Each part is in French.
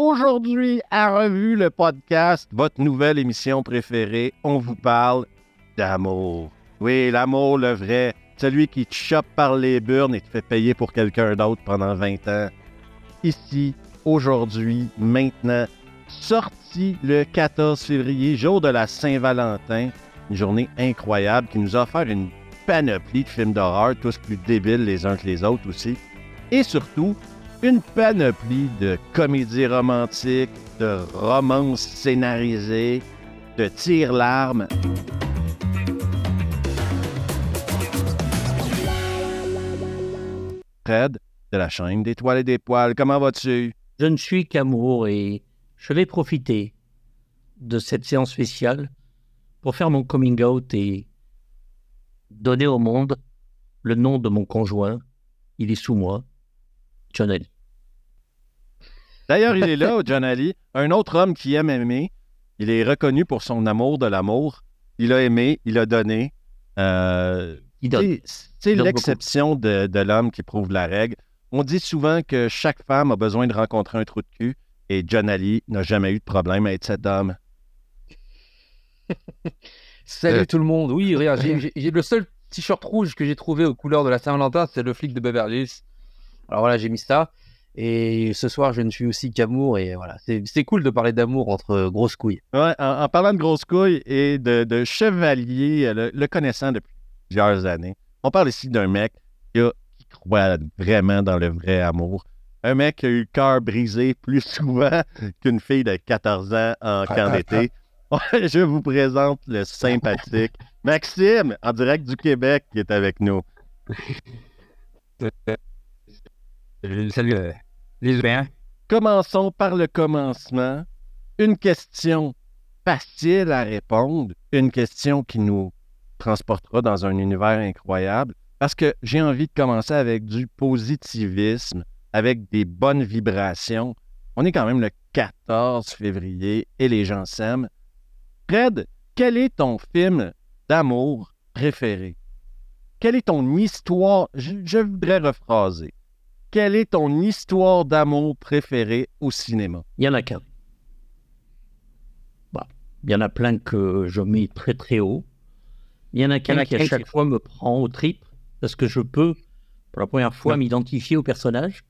Aujourd'hui, à Revue le podcast, votre nouvelle émission préférée, on vous parle d'amour. Oui, l'amour, le vrai, celui qui te chope par les burnes et te fait payer pour quelqu'un d'autre pendant 20 ans. Ici, aujourd'hui, maintenant, sorti le 14 février, jour de la Saint-Valentin, une journée incroyable qui nous a offert une panoplie de films d'horreur, tous plus débiles les uns que les autres aussi. Et surtout, une panoplie de comédies romantiques, de romances scénarisées, de tirs-larmes. Fred, de la chaîne des toiles et des poils, comment vas-tu? Je ne suis qu'amour et je vais profiter de cette séance spéciale pour faire mon coming out et donner au monde le nom de mon conjoint. Il est sous moi, John. D'ailleurs, il est là, John Ali, un autre homme qui aime aimer. Il est reconnu pour son amour de l'amour. Il a aimé, il a donné. Euh, c'est l'exception de, de l'homme qui prouve la règle. On dit souvent que chaque femme a besoin de rencontrer un trou de cul et John Ali n'a jamais eu de problème à être cette dame. Salut Euh. tout le monde. Oui, regarde, j'ai- j'ai j'ai le seul t-shirt rouge que j'ai trouvé aux couleurs de la Saint-Valentin, c'est le flic de Beverly Hills. Alors voilà, j'ai mis ça. Et ce soir, je ne suis aussi qu'amour. Et voilà, c'est cool de parler d'amour entre grosses couilles. Ouais, en, en parlant de grosses couilles et de, de chevalier, euh, le, le connaissant depuis plusieurs années, on parle ici d'un mec qui, a- qui croit vraiment dans le vrai amour. Un mec qui a eu le cœur brisé plus souvent qu'une fille de 14 ans en camp d'été. Je vous présente le sympathique Maxime, en direct du Québec, qui est avec nous. Salut euh, les Européens. Commençons par le commencement. Une question facile à répondre, une question qui nous transportera dans un univers incroyable, parce que j'ai envie de commencer avec du positivisme, avec des bonnes vibrations. On est quand même le 14 février et les gens s'aiment. Fred, quel est ton film d'amour préféré? Quelle est ton histoire? Je voudrais rephraser. Quelle est ton histoire d'amour préférée au cinéma? Il y en a qu'un. Bah, il y en a plein que je mets très très haut. Il y en a qu'un qui à chaque fois me prend au trip parce que je peux, pour la première fois, m'identifier au personnage.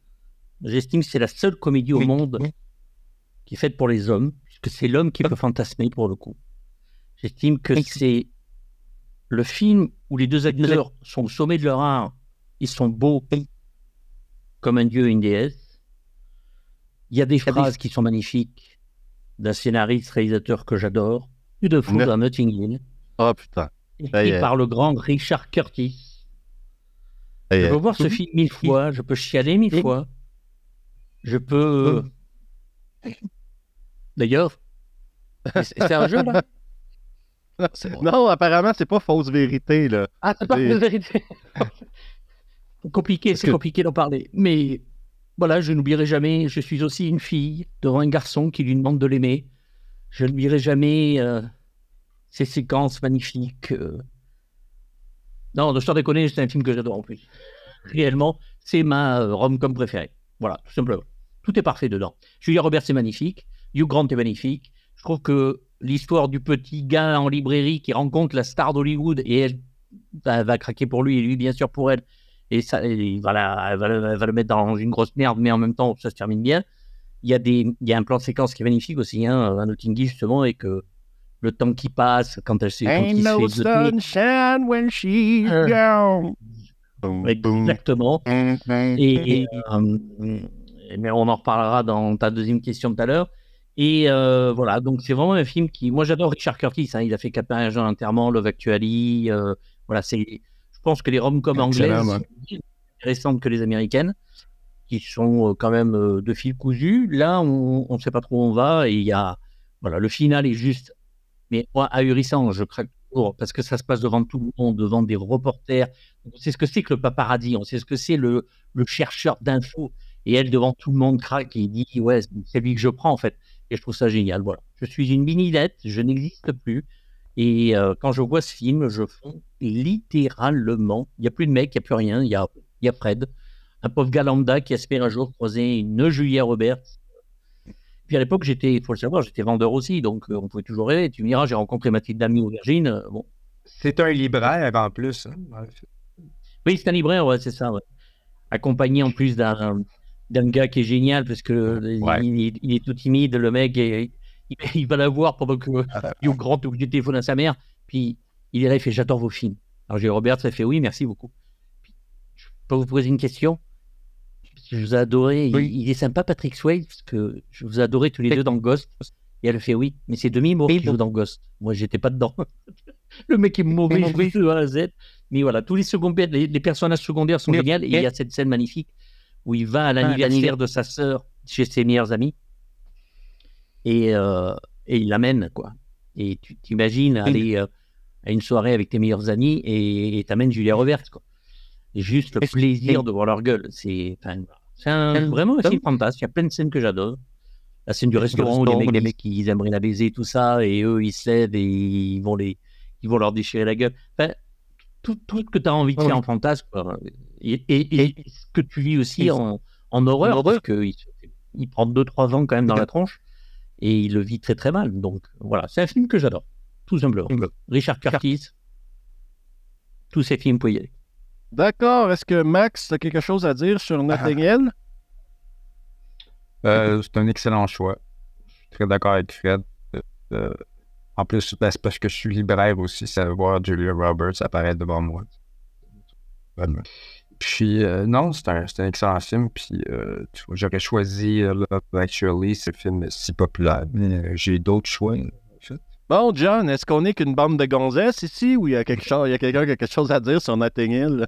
J'estime que c'est la seule comédie au monde qui est faite pour les hommes, puisque c'est l'homme qui peut fantasmer pour le coup. J'estime que c'est le film où les deux acteurs sont au sommet de leur art. Ils sont beaux comme un dieu et une déesse. Il y a des phrases qui sont magnifiques d'un scénariste, réalisateur que j'adore, de fou dans Notting Hill, Oh putain. Écrit est. par le grand Richard Curtis. Ça Je est. peux voir ce film mille fois, je peux chialer mille fois. Je peux. D'ailleurs, c'est un jeu là. Non, apparemment, c'est pas fausse vérité, là. Ah, c'est pas la vérité. compliqué, c'est que- compliqué d'en parler. Mais voilà, je n'oublierai jamais, je suis aussi une fille devant un garçon qui lui demande de l'aimer. Je n'oublierai jamais euh, ces séquences magnifiques. euh. Non, de sans déconner, c'est un film que j'adore en plus. Réellement, c'est ma euh, rom-com préférée. Voilà, tout simplement. Tout est parfait dedans. Julia Roberts est magnifique. Hugh Grant est magnifique. Je trouve que l'histoire du petit gars en librairie qui rencontre la star d'Hollywood et elle va, va craquer pour lui et lui bien sûr pour elle et ça et il va, la- elle va, le- elle va le mettre dans une grosse merde mais en même temps ça se termine bien il y a des il y a un plan de séquence qui est magnifique aussi hein, à Notting Hill justement et que le temps qui passe quand elle s'est quand se no fait sunshine when she's Euh. gone. Boum, boum. exactement et, et, euh, mais on en reparlera dans ta deuxième question tout à l'heure. Et euh, voilà, donc c'est vraiment un film qui, moi j'adore Richard Curtis. hein, il a fait Capin un jeune enterrement, Love Actually. euh, voilà, c'est, je pense que les rom-coms anglaises sont plus intéressantes que les américaines, qui sont euh, quand même euh, de fil cousu. Là, on ne sait pas trop où on va et il y a, voilà, le final est juste, mais moi ahurissant. Je craque toujours parce que ça se passe devant tout le monde, devant des reporters. On sait ce que c'est que le paparazzi, on sait ce que c'est le, le chercheur d'infos. Et elle, devant tout le monde, craque et dit Ouais, c'est lui que je prends, en fait. Et je trouve ça génial. Voilà. Je suis une mini-lette, je n'existe plus. Et euh, quand je vois ce film, je fonds littéralement. Il n'y a plus de mec, il n'y a plus rien. Il y a, y a Fred, un pauvre gars lambda qui espère un jour croiser une Julia Roberts. Puis à l'époque, j'étais, il faut le savoir, j'étais vendeur aussi, donc euh, on pouvait toujours rêver. Tu me diras, j'ai rencontré Mathilde Damy aubergine. euh, bon. C'est un libraire en plus. hein. Oui, c'est un libraire, ouais, c'est ça. ouais. Accompagné en plus d'un d'un gars qui est génial parce que Ouais. il, est tout timide, le mec, et, il, il va la voir pendant que Ah, Hugh Grant est obligé de téléphoner à sa mère. Puis il est là, il fait J'adore vos films. Alors j'ai Robert, ça fait Oui, merci beaucoup. Puis, je peux vous poser une question? Je vous ai adoré. Il- Oui. Il, est sympa, Patrick Swayze, parce que je vous ai adoré tous les deux dans Ghost. Et elle fait Oui, mais c'est Demi Moore qui joue dans Ghost. Moi, j'étais pas dedans. le mec est mauvais, joue de A à Z. Mais voilà, tous les secondaires, les, les personnages secondaires sont géniaux. Et il y a cette scène magnifique où il va à l'anniversaire l'anniversaire. de sa sœur chez ses meilleurs amis. Et, euh, et il l'amène, quoi. Et tu t'imagines aller euh, à une soirée avec tes meilleurs amis et t'amènes Julia Roberts, quoi. Et juste le plaisir de voir leur gueule. C'est vraiment un film fantastique. Il y a plein de scènes que j'adore. La scène du restaurant où les mecs, les mecs ils aimeraient la baiser, tout ça, et eux ils se lèvent et ils vont, les, ils vont leur déchirer la gueule. Enfin, tout, tout ce que tu as envie de faire en fantasme. quoi. Et, et- et ce que tu vis aussi en, en horreur, parce qu'il il prend 2-3 ans quand même dans la tronche et il le vit très très mal. Donc voilà, c'est un film que j'adore, tout simplement. Richard Curtis, tous ces films, vous pouvez y aller. D'accord. Est-ce que Max a quelque chose à dire sur Hill? Euh, c'est un excellent choix. Je suis très d'accord avec Fred. Euh, en plus, ben, c'est parce que je suis libraire aussi, ça va voir Julia Roberts apparaître devant moi. Bonne. Puis, euh, non, c'est un, un excellent film. Puis, euh, j'aurais choisi euh, Love Actually, c'est un film si populaire. Mais euh, j'ai d'autres choix. en fait. Bon, John, est-ce qu'on est qu'une bande de gonzesses ici ou il y a quelque chose, il y a quelqu'un qui a quelque chose à dire sur Notting Hill?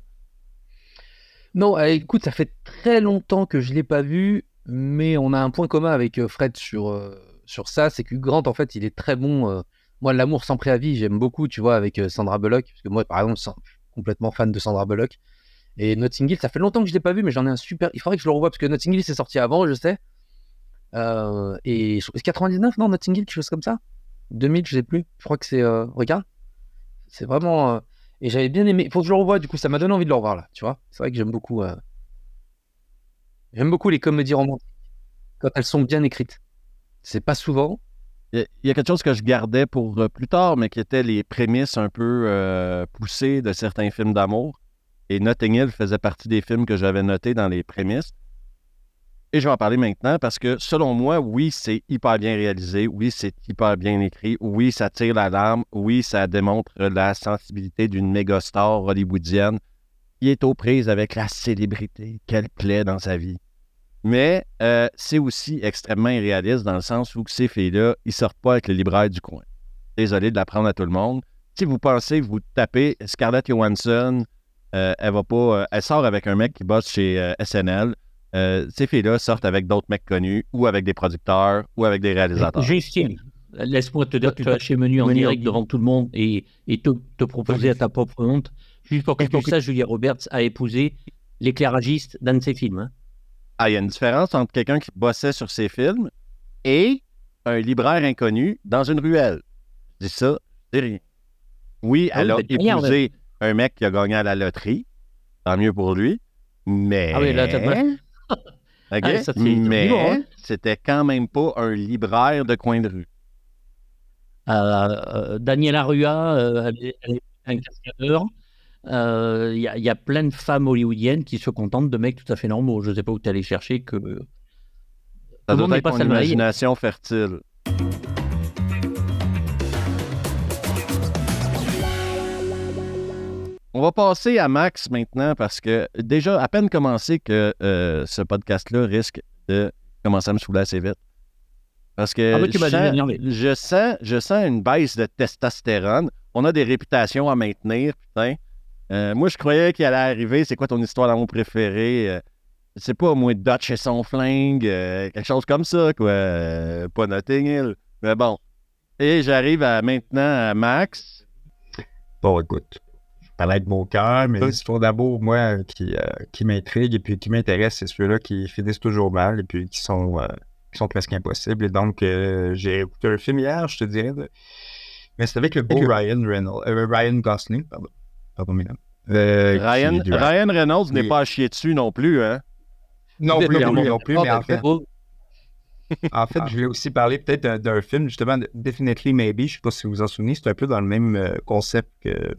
Non, euh, écoute, ça fait très longtemps que je l'ai pas vu, mais on a un point commun avec Fred sur, euh, sur ça, c'est que Grant, en fait, il est très bon. euh, moi, l'amour sans préavis, j'aime beaucoup, tu vois, avec Sandra Bullock, parce que moi, par exemple, je suis complètement fan de Sandra Bullock. Et Notting Hill, ça fait longtemps que je l'ai pas vu, mais j'en ai un super. Il faudrait que je le revoie, parce que Notting Hill, c'est sorti avant, je sais. Euh, et je- 99, non, Notting Hill, quelque chose comme ça? 2000, je sais plus. Je crois que c'est. euh, regarde. C'est vraiment. euh, Et j'avais bien aimé. Il faut que je le revoie, du coup, ça m'a donné envie de le revoir, là, tu vois. C'est vrai que j'aime beaucoup. euh, J'aime beaucoup les comédies romantiques quand elles sont bien écrites. C'est pas souvent. Il y, a, quelque chose que je gardais pour euh, plus tard, mais qui était les prémices un peu poussées de certains films d'amour. Et Notting Hill faisait partie des films que j'avais notés dans les prémices. Et je vais en parler maintenant parce que, selon moi, oui, c'est hyper bien réalisé. Oui, c'est hyper bien écrit. Oui, ça tire la larme. Oui, ça démontre la sensibilité d'une méga star hollywoodienne qui est aux prises avec la célébrité qu'elle plaît dans sa vie. Mais euh, c'est aussi extrêmement irréaliste dans le sens où ces filles-là, ils sortent pas avec le libraire du coin. Désolé de l'apprendre à tout le monde. Si vous pensez, vous tapez Scarlett Johansson, euh, elle va pas, euh, elle sort avec un mec qui bosse chez euh, SNL. Euh, ces filles-là sortent avec d'autres mecs connus ou avec des producteurs ou avec des réalisateurs. Justine, laisse-moi te dire que tu as chez Menu en Menu en direct devant tout le monde et, et te, te proposer à ta propre honte. Juste pour que tu saches, Julia Roberts a épousé l'éclairagiste d'un de ses films. hein. Ah, il y a une différence entre quelqu'un qui bossait sur ses films et un libraire inconnu dans une ruelle. Je dis ça, je dis rien. Oui, Ah elle oui, a ben, épousé un mec qui a gagné à la loterie. Tant mieux pour lui. Mais. Ah oui, là, t'as- OK? Ah, mais hein? c'était quand même pas un libraire de coin de rue. Euh, euh, Daniel Arua, euh, elle est- un cascadeur. Euh, Il y, a- il y a plein de femmes hollywoodiennes qui se contentent de mecs tout à fait normaux. Je ne sais pas où tu allé chercher que. Ça monde doit être pas imagination fertile. On va passer à Max maintenant parce que déjà, à peine commencé que euh, ce podcast-là risque de commencer à me saouler assez vite. Parce que Ah je, sens, dit énervé. je, sens, je sens une baisse de testostérone. On a des réputations à maintenir, putain. Euh, moi, je croyais qu'il allait arriver. C'est quoi ton histoire d'amour préférée? Euh, je sais pas, moi, Dutch et son flingue, euh, quelque chose comme ça, quoi. Euh, pas Notting Hill. Mais bon. Et j'arrive à maintenant à Max. Bon, écoute, parlais de mon cœur, mais les histoires d'amour, moi, qui, euh, qui m'intriguent et puis qui m'intéressent, c'est ceux-là qui finissent toujours mal et puis qui sont, euh, qui sont presque impossibles. Et donc, euh, j'ai écouté un film hier, je te dirais, de- mais c'est avec le beau Ryan Reynolds, euh, Ryan Gosling, pardon, pardon. Euh, qui Ryan, Ryan Reynolds n'est Oui. pas à chier dessus non plus, hein? Non plus, non non plus, mais en fait, En fait, je voulais aussi parler peut-être d'un- film, justement, de Definitely Maybe. Je sais pas si vous vous en souvenez. C'est un peu dans le même euh, concept que,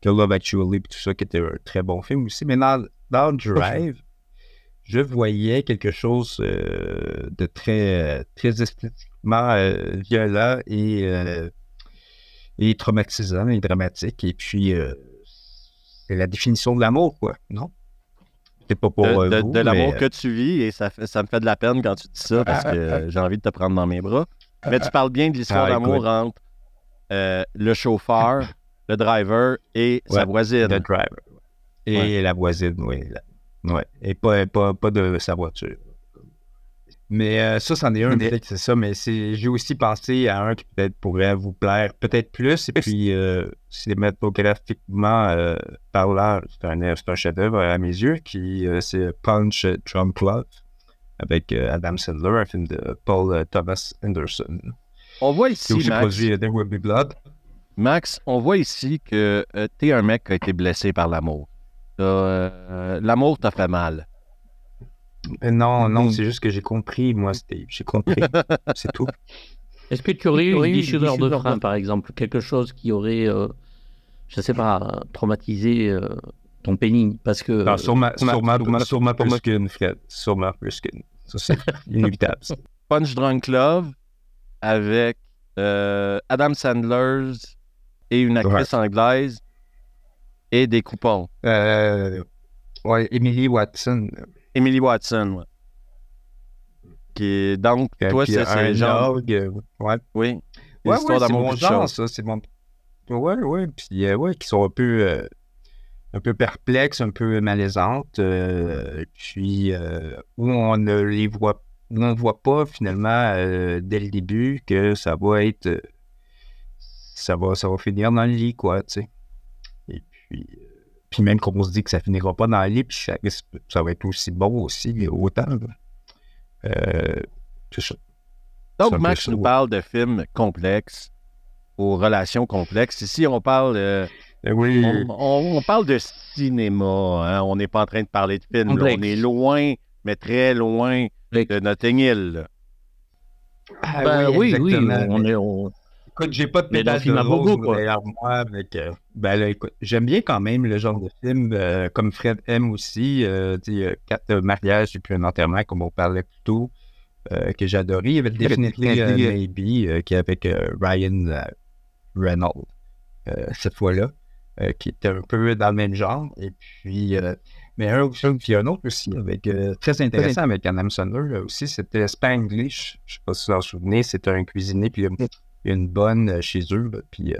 que Love Actually et tout ça, qui était un très bon film aussi. Mais dans, dans Drive, je voyais quelque chose euh, de très, très esthétiquement euh, violent et, euh, et traumatisant et dramatique. Et puis, euh, c'est la définition de l'amour, quoi, non? C'est pas pour de, de- vous, de l'amour mais, que tu vis et ça, fait- ça me fait de la peine quand tu dis ça parce que euh, j'ai envie de te prendre dans mes bras. Mais tu parles bien de l'histoire Ah, d'amour entre euh, le chauffeur, le driver et sa voisine. The Driver. Et la voisine, oui. ouais. Et pas, pas, pas de sa voiture. Mais euh, ça, c'en est un, peut-être, c'est ça. Mais j'ai aussi pensé à un qui peut-être pourrait vous plaire peut-être plus. Et puis, euh, cinématographiquement euh, parlant, c'est un, un chef-d'œuvre à mes yeux, qui euh, c'est Punch Drunk Love avec euh, Adam Sandler, un film de Paul Thomas Anderson. On voit C'est ici, aussi Max, produit There Will Be Blood. Max, on voit ici que tu t'es un mec qui a été blessé par l'amour. Euh, l'amour t'a fait mal. Euh, Non, non, c'est juste que j'ai compris, moi, Steve. J'ai compris. c'est tout. Est-ce que tu aurais eu une déchirure de frein, par exemple? Quelque chose qui aurait, euh, je sais pas, traumatisé euh, ton pénis? Parce que. Non, sûrement, sûrement- sûrement, sûrement- sûrement plus qu'une, Fred. Plus qu'une. Ça, c'est inévitable. Punch Drunk Love avec euh, Adam Sandler et une actrice anglaise et des coupons. Euh, ouais, Emily Watson. Emily Watson, ouais. Qui est, donc, Euh, toi, c'est un genre. orgue, ouais. Oui. Ouais, ouais, c'est d'amour mon genre, ça. C'est mon... Ouais, ouais. Puis, euh, ouais, qui sont un peu, euh, un peu perplexes, un peu malaisantes. euh, puis, où on ne les voit, où on voit pas, finalement, dès le début, que ça va être. Ça, va, ça va finir dans le lit, quoi, tu sais. Et puis. euh, puis même qu'on se dit que ça finira pas dans le lit, puis ça, va être aussi bon aussi, autant. Euh, c'est ça. Donc, Max nous ouais. parle de films complexes, aux relations complexes. Ici, on parle, euh, Oui. on, on- on parle de cinéma. hein. On n'est pas en train de parler de films. là. On est loin, mais très loin de Notting Hill. Ah Ben oui, oui, exactement. on est. on- Écoute, j'ai pas de pédale de rose quoi. derrière moi avec... euh, ben là, écoute, j'aime bien quand même le genre de film, euh, comme Fred aime aussi, euh, euh, quatre mariages et puis un enterrement, comme on parlait plus tôt, euh, que adoré. Il y avait Definitely Maybe, qui est avec Ryan Reynolds, cette fois-là, qui était un peu dans le même genre. Et puis, mais un autre film, puis un autre aussi, avec, très intéressant avec Adam Sandler aussi, c'était Spanglish. Je sais pas si vous en souvenez, c'était un cuisinier, puis une bonne euh, chez eux, puis... euh,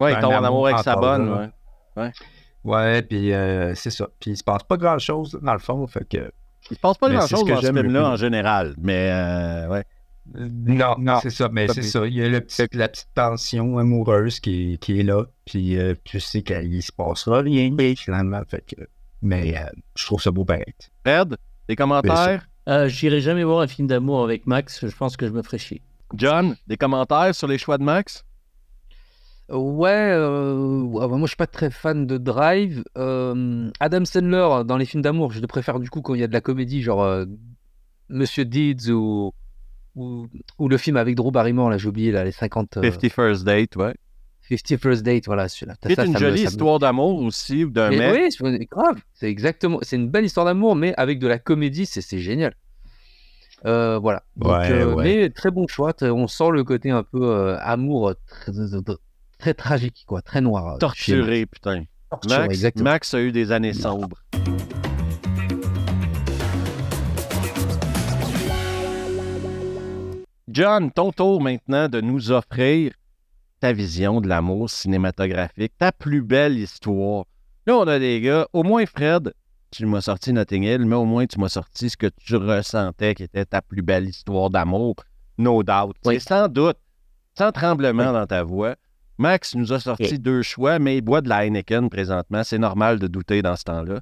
Ouais, il Un tombe en amour avec sa bonne. là. ouais. Ouais, puis euh, c'est ça. Puis il se passe pas grand-chose, là, dans le fond, fait que... Il se passe pas grand-chose ce que dans ce j'aime le film-là plus. en général. Mais, euh, ouais. Non, non, c'est ça, mais c'est ça. Il y a le petit- la petite tension amoureuse qui, est- qui est là, puis euh, tu sais qu'il se passera rien, finalement, fait que... Mais euh, je trouve ça beau pareil. Fred, des commentaires? Euh, J'irai jamais voir un film d'amour avec Max. Je pense que je me ferai chier. John, des commentaires sur les choix de Max? Ouais, euh, ouais, moi je suis pas très fan de Drive. Euh, Adam Sandler dans les films d'amour, je le préfère du coup quand il y a de la comédie, genre euh, Monsieur Deeds ou, ou, ou le film avec Drew Barrymore, là j'ai oublié, là, les 50 euh, 50 First Date, ouais. 50 First Date, voilà celui-là. C'est une ça jolie me- histoire d'amour aussi, d'un mec. oui, c'est grave, c'est exactement, c'est une belle histoire d'amour, mais avec de la comédie, c'est génial. Euh, voilà. Donc, Ouais, euh, ouais. Mais très bon choix. On sent le côté un peu euh, amour très, très tragique, quoi, très noir. Torturé, putain. Max. Torturé, Max, exactement. Max a eu des années sombres. John, ton tour maintenant de nous offrir ta vision de l'amour cinématographique, ta plus belle histoire. Là, on a des gars, au moins Fred, tu m'as sorti Notting Hill, mais au moins tu m'as sorti ce que tu ressentais qui était ta plus belle histoire d'amour, no doubt. Oui. C'est sans doute, sans tremblement dans ta voix. Max nous a sorti Oui. deux choix, mais il boit de la Heineken présentement. C'est normal de douter dans ce temps-là.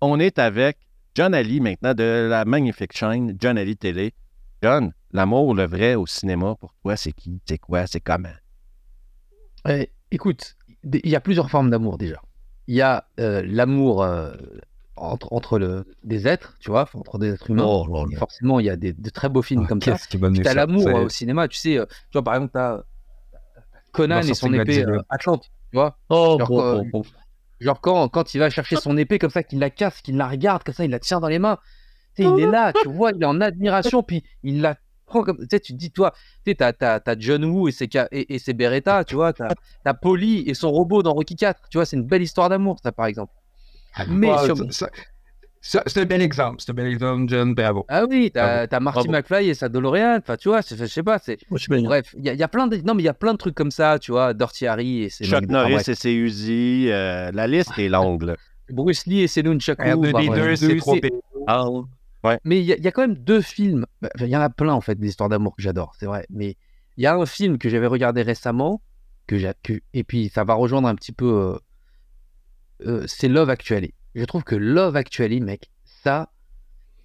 On est avec John Ali maintenant de la magnifique chaîne John Ali Télé. John, l'amour, le vrai au cinéma, pour toi, c'est qui? C'est quoi? C'est comment? Euh, écoute, il y a plusieurs formes d'amour déjà. Il y a euh, l'amour euh, entre, entre le, des êtres, tu vois, entre des êtres humains. Oh forcément, il y a des, de très beaux films Ah, comme ça. Qui t'as l'amour euh, au cinéma, tu sais, euh, tu vois, par exemple, t'as Conan et son épée euh, Atlante, tu vois. Oh, Genre, euh, quand, quand il va chercher son épée comme ça, qu'il la casse, qu'il la regarde comme ça, il la tient dans les mains. Tu sais, il est là, tu vois, il est en admiration, puis il la prend comme. Tu sais, tu te dis, toi, tu sais, t'as, t'as, t'as John Woo et ses, et, et ses Beretta, tu vois, t'as, t'as Polly et son robot dans Rocky 4, tu vois, c'est une belle histoire d'amour, ça, par exemple. Mais Ouais, sur- ça- C'est un bel exemple. C'est un bel exemple, John. Bravo. Ah oui, t'as, Bravo. t'as Marty Bravo. McFly et sa DeLorean, enfin, tu vois, c'est- je sais pas, c'est. Bref, il y, a- il y a plein de. Non, mais il y a plein de trucs comme ça, tu vois, Dirty Harry et ses. Chuck Norris et ses Uzi. euh, la liste est longue, là. Bruce Lee et ses Nunchaku. enfin, R2D2, bref. c'est trop. Ah, Mais il y, a- il y a quand même deux films. bah, Il y en a plein en fait des histoires d'amour que j'adore, c'est vrai. Mais il y a un film que j'avais regardé récemment que j'ai que- et puis ça va rejoindre un petit peu. euh, euh, c'est Love Actually. Je trouve que Love Actually, mec, ça.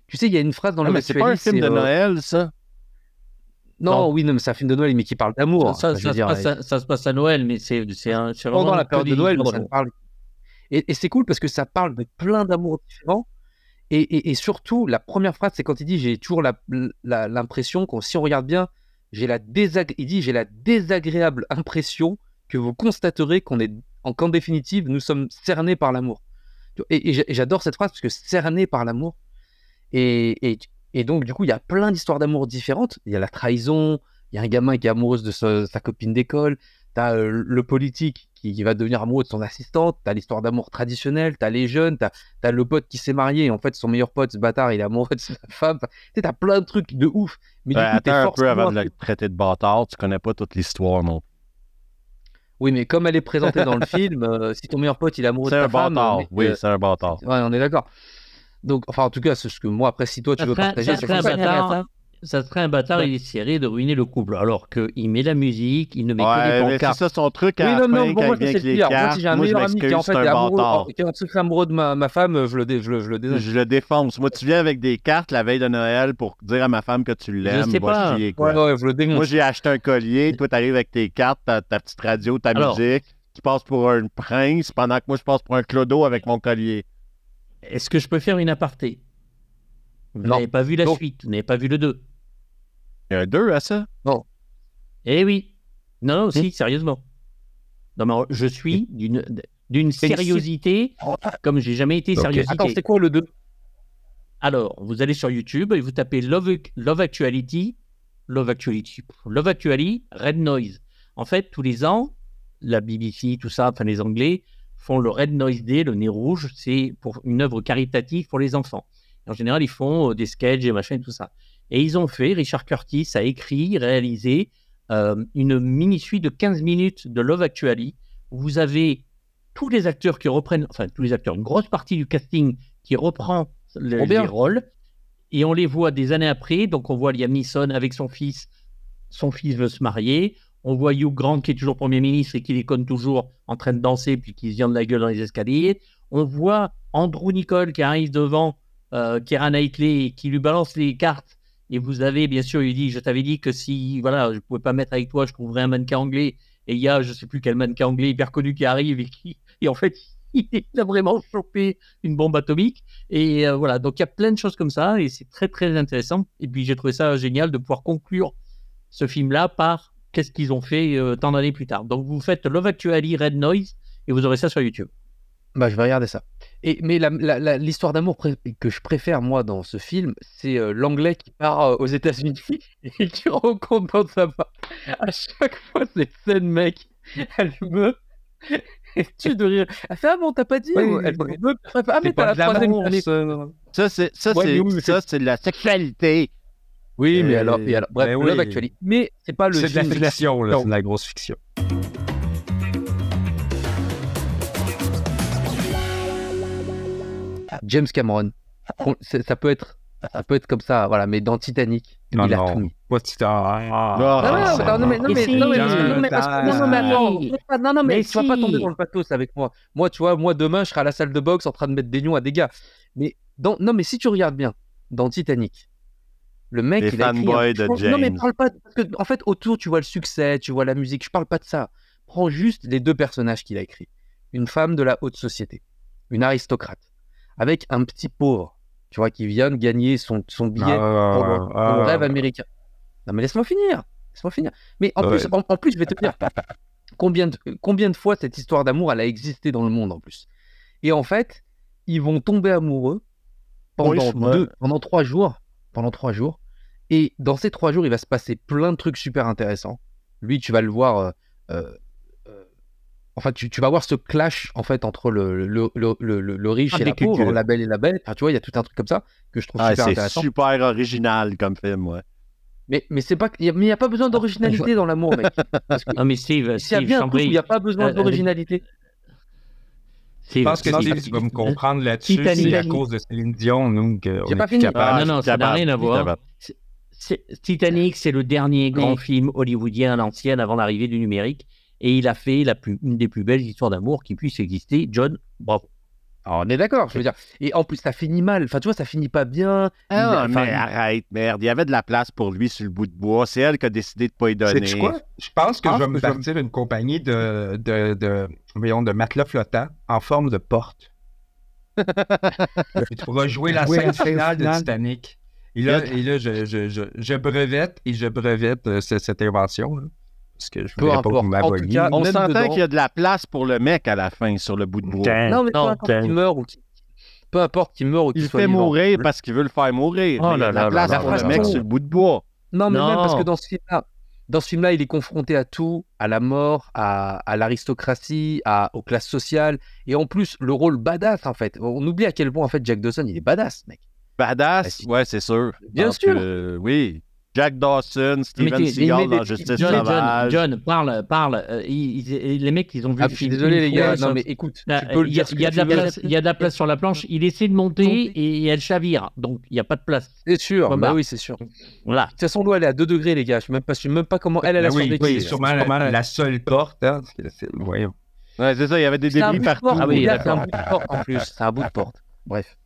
Tu sais, il y a une phrase dans Ah, Love mais c'est Actually. pas un film de euh, Noël, ça? Non, Non. oui, non, mais c'est un film de Noël, mais qui parle d'amour. ça, se passe à, ça se passe à Noël, mais c'est un. pendant la que période de Noël, ça parle. Et, et c'est cool parce que ça parle de plein d'amours différents. Et, et- et surtout, la première phrase, c'est quand il dit J'ai toujours l'impression qu'on, si on regarde bien, j'ai la désagré- il dit J'ai la désagréable impression que vous constaterez qu'on est, en, qu'en définitive, nous sommes cernés par l'amour. Et, et j'a- et j'adore cette phrase parce que cerné par l'amour. Et, et, et donc, du coup, il y a plein d'histoires d'amour différentes. Il y a la trahison, il y a un gamin qui est amoureux de sa- sa copine d'école, T'as euh, le politique qui, qui va devenir amoureux de son assistante, t'as l'histoire d'amour traditionnelle, t'as les jeunes, t'as as le pote qui s'est marié, et en fait son meilleur pote, ce bâtard, il est amoureux de sa femme. Tu t'as plein de trucs de ouf. Mais Ouais, du coup, attends un peu avant de le traiter de bâtard. Tu connais pas toute l'histoire, non? Oui, mais comme elle est présentée dans le film, euh, si ton meilleur pote il est amoureux de C'est ta un femme, bâtard. mec, Oui, euh, c'est un bâtard. ouais, on est d'accord. Donc, enfin, en tout cas, c'est ce que moi, après, si toi tu Ça veux serait, partager, ça c'est un bâtard, ça serait un bâtard, il essaierait de ruiner le couple. Alors qu'il met la musique, il ne met que Ouais, des mais c'est pancartes. ça son truc Oui, non, non, bon, moi, c'est pire. Moi, cartes. si j'ai un Moi, je meilleur ami qui, en m'excuse, fait, c'est est un amoureux, bâtard. qui est un secret amoureux de ma, ma femme, je le, dé- je le, je le dénonce. Je le défonce. Moi, tu viens avec des cartes la veille de Noël pour dire à ma femme que tu l'aimes. sais pas. chier. Ouais, ouais, je le dénonce. Moi, j'ai acheté un collier. Toi, t'arrives avec tes cartes, ta, ta petite radio, ta Alors. musique. Tu passes pour un prince pendant que moi, je passe pour un clodo avec mon collier. Est-ce que je peux faire une aparté? Vous Non. n'avez pas vu la Non. suite, vous n'avez pas vu le 2. Il y a un 2 à ça? Eh oui. Non, non, si, sérieusement. Non, mais je suis d'une d'une sériosité comme j'ai jamais été. Attends, c'est quoi le 2 Alors, vous allez sur YouTube et vous tapez Love, Love Actuality, Love Actuality, Love Actually, Red Noise. En fait, tous les ans, la BBC, tout ça, enfin les Anglais, font le Red Noise Day, le nez rouge, c'est pour une œuvre caritative pour les enfants. En général, ils font euh, des sketchs et machin et tout ça. Et ils ont fait, Richard Curtis a écrit, réalisé euh, une mini-suite de 15 minutes de Love Actually, où vous avez tous les acteurs qui reprennent, enfin tous les acteurs, une grosse partie du casting qui reprend le- Trop bien. les rôles, et on les voit des années après. Donc on voit Liam Neeson avec son fils, son fils veut se marier. On voit Hugh Grant qui est toujours Premier ministre et qui déconne toujours en train de danser puis qui se vient de la gueule dans les escaliers. On voit Andrew Nicole qui arrive devant euh, Keira Knightley qui lui balance les cartes. Et vous avez, bien sûr, il dit, je t'avais dit que si, voilà, je pouvais pas mettre avec toi, je trouverais un mannequin anglais. Et il y a, je sais plus quel mannequin anglais hyper connu qui arrive et qui, et en fait, il a vraiment chopé une bombe atomique. Et euh, voilà, donc il y a plein de choses comme ça et c'est très très intéressant. Et puis j'ai trouvé ça génial de pouvoir conclure ce film-là par qu'est-ce qu'ils ont fait euh, tant d'années plus tard. Donc vous faites Love Actually Red Noise et vous aurez ça sur YouTube. Bah, je vais regarder ça. Et, mais l'histoire d'amour que je préfère, moi, dans ce film, c'est euh, l'anglais qui part euh, aux États-Unis et qui rencontre dans sa part. À chaque fois, cette scène, mec, elle me. Tue de rire. Elle fait Ah bon, t'as pas dit Oui, ou- oui, Elle me. Ah, mais t'as la troisième année. ça. C'est Ouais, oui, de la sexualité. Oui, mais alors, et alors bref, mais Love oui. Actually. Mais c'est pas le C'est de la fiction, là. Non. C'est de la grosse fiction. James Cameron. Ça peut être. Ça peut être comme ça, voilà, mais dans Titanic, Non, il a non. tout mis. De Ah, Non, non, non, mais, non, Mais non, mais, non, non, non, mais attends, si. non, non, mais, Mais tu vas pas tomber dans le pathos avec moi. Moi, tu vois, moi, demain, je serai à la salle de boxe en train de mettre des nions à des gars. Mais, dans, non, mais si tu regardes bien, dans Titanic, le mec, Les il a écrit un- de Non, mais parle pas, parce que, en fait, autour, tu vois le succès, tu vois la musique, je parle pas de ça. Prends juste les deux personnages qu'il a écrits. Une femme de la haute société, une aristocrate, avec un petit pauvre, tu vois, qui vient de gagner son, son billet Ah, pour le, pour le ah. rêve américain. Non, mais laisse-moi finir. Laisse-moi finir. Mais en, Ouais. plus, en, en plus, je vais te dire combien de, combien de fois cette histoire d'amour, elle a existé dans le monde en plus. Et en fait, ils vont tomber amoureux pendant, Oui, deux, pendant trois jours. Pendant trois jours. Et dans ces trois jours, il va se passer plein de trucs super intéressants. Lui, tu vas le voir. euh, euh, enfin, tu, tu vas voir ce clash en fait entre le, le, le, le, le- le riche Ah, et la pauvre, cultures. la belle et la bête. Enfin, tu vois, il y a tout un truc comme ça que je trouve Ah, super c'est intéressant. super original comme film, ouais. Mais, mais c'est pas, il mais il n'y a pas besoin d'originalité dans l'amour, mec. Parce que Non, mais Steve, s'il y a Steve bien un couple où il n'y a pas besoin euh, d'originalité. Steve, Je pense que Steve- tu vas me comprendre là-dessus. Titanic. C'est à cause de Céline Dion, nous, qu'on J'ai est pas fini. capable. Ah, non, non, ça n'a rien à voir. C'est- Titanic, c'est le dernier grand film hollywoodien à l'ancienne avant l'arrivée du numérique. Et il a fait la plus, une des plus belles histoires d'amour qui puisse exister. John, bravo. Alors, on est d'accord, je veux dire. Et en plus, ça finit mal. Enfin, tu vois, ça finit pas bien. Ah, Il- enfin, mais arrête, merde. Il y avait de la place pour lui sur le bout de bois. C'est elle qui a décidé de pas y donner. Sais-tu quoi? Je pense que Je je vais pense me que je vais me- partir une compagnie de, de, de, voyons, de matelas flottants en forme de porte. Tu pourras jouer la scène finale de. Titanic. Et là, et là je, je, je, je brevette et je brevette euh, ce- cette invention. là. Parce que je Peu voudrais pas importe. vous En tout cas, On s'entend qu'il y a de la place pour le mec à la fin sur le bout de bois. Non, mais peu Non, importe t'as- qu'il meurt ou qu'il. Peu importe qu'il meurt ou qu'il Il le soit fait vivant. mourir parce qu'il veut le faire mourir. Oh mais il y a de la place là pour là le là mec là. sur le bout de bois. Non, mais même parce que Non. dans ce film-là, dans ce film-là, il est confronté à tout, à la mort, à, à l'aristocratie, à, aux classes sociales, et en plus le rôle badass en fait. On oublie à quel point en fait Jack Dawson il est badass, mec. Badass, Ah, si. ouais, c'est sûr. Bien Donc, sûr. euh, oui. Jack Dawson, Steven Seagal dans Justice John, John, Sauvage. John, parle, parle. Euh, ils- ils- les mecs, ils ont vu Ah, le je suis désolé les gars. Non mais écoute, le il y a, y de la place, il y a de la place sur la planche. Il essaie de monter et elle chavire. Donc, il n'y a pas de place. C'est sûr. Bah, Bah bah. oui, c'est sûr. De Voilà. toute façon, l'eau elle est à 2 degrés les gars. Je sais même pas, je sais même pas comment elle elle a Ben oui, survécu. oui, sûrement la, la seule porte. Hein, voyons. Ouais, c'est ça, il y avait des C'est un débris bout de partout. porte, Ah oui, c'est un bout de porte en plus. C'est un bout de porte. Bref.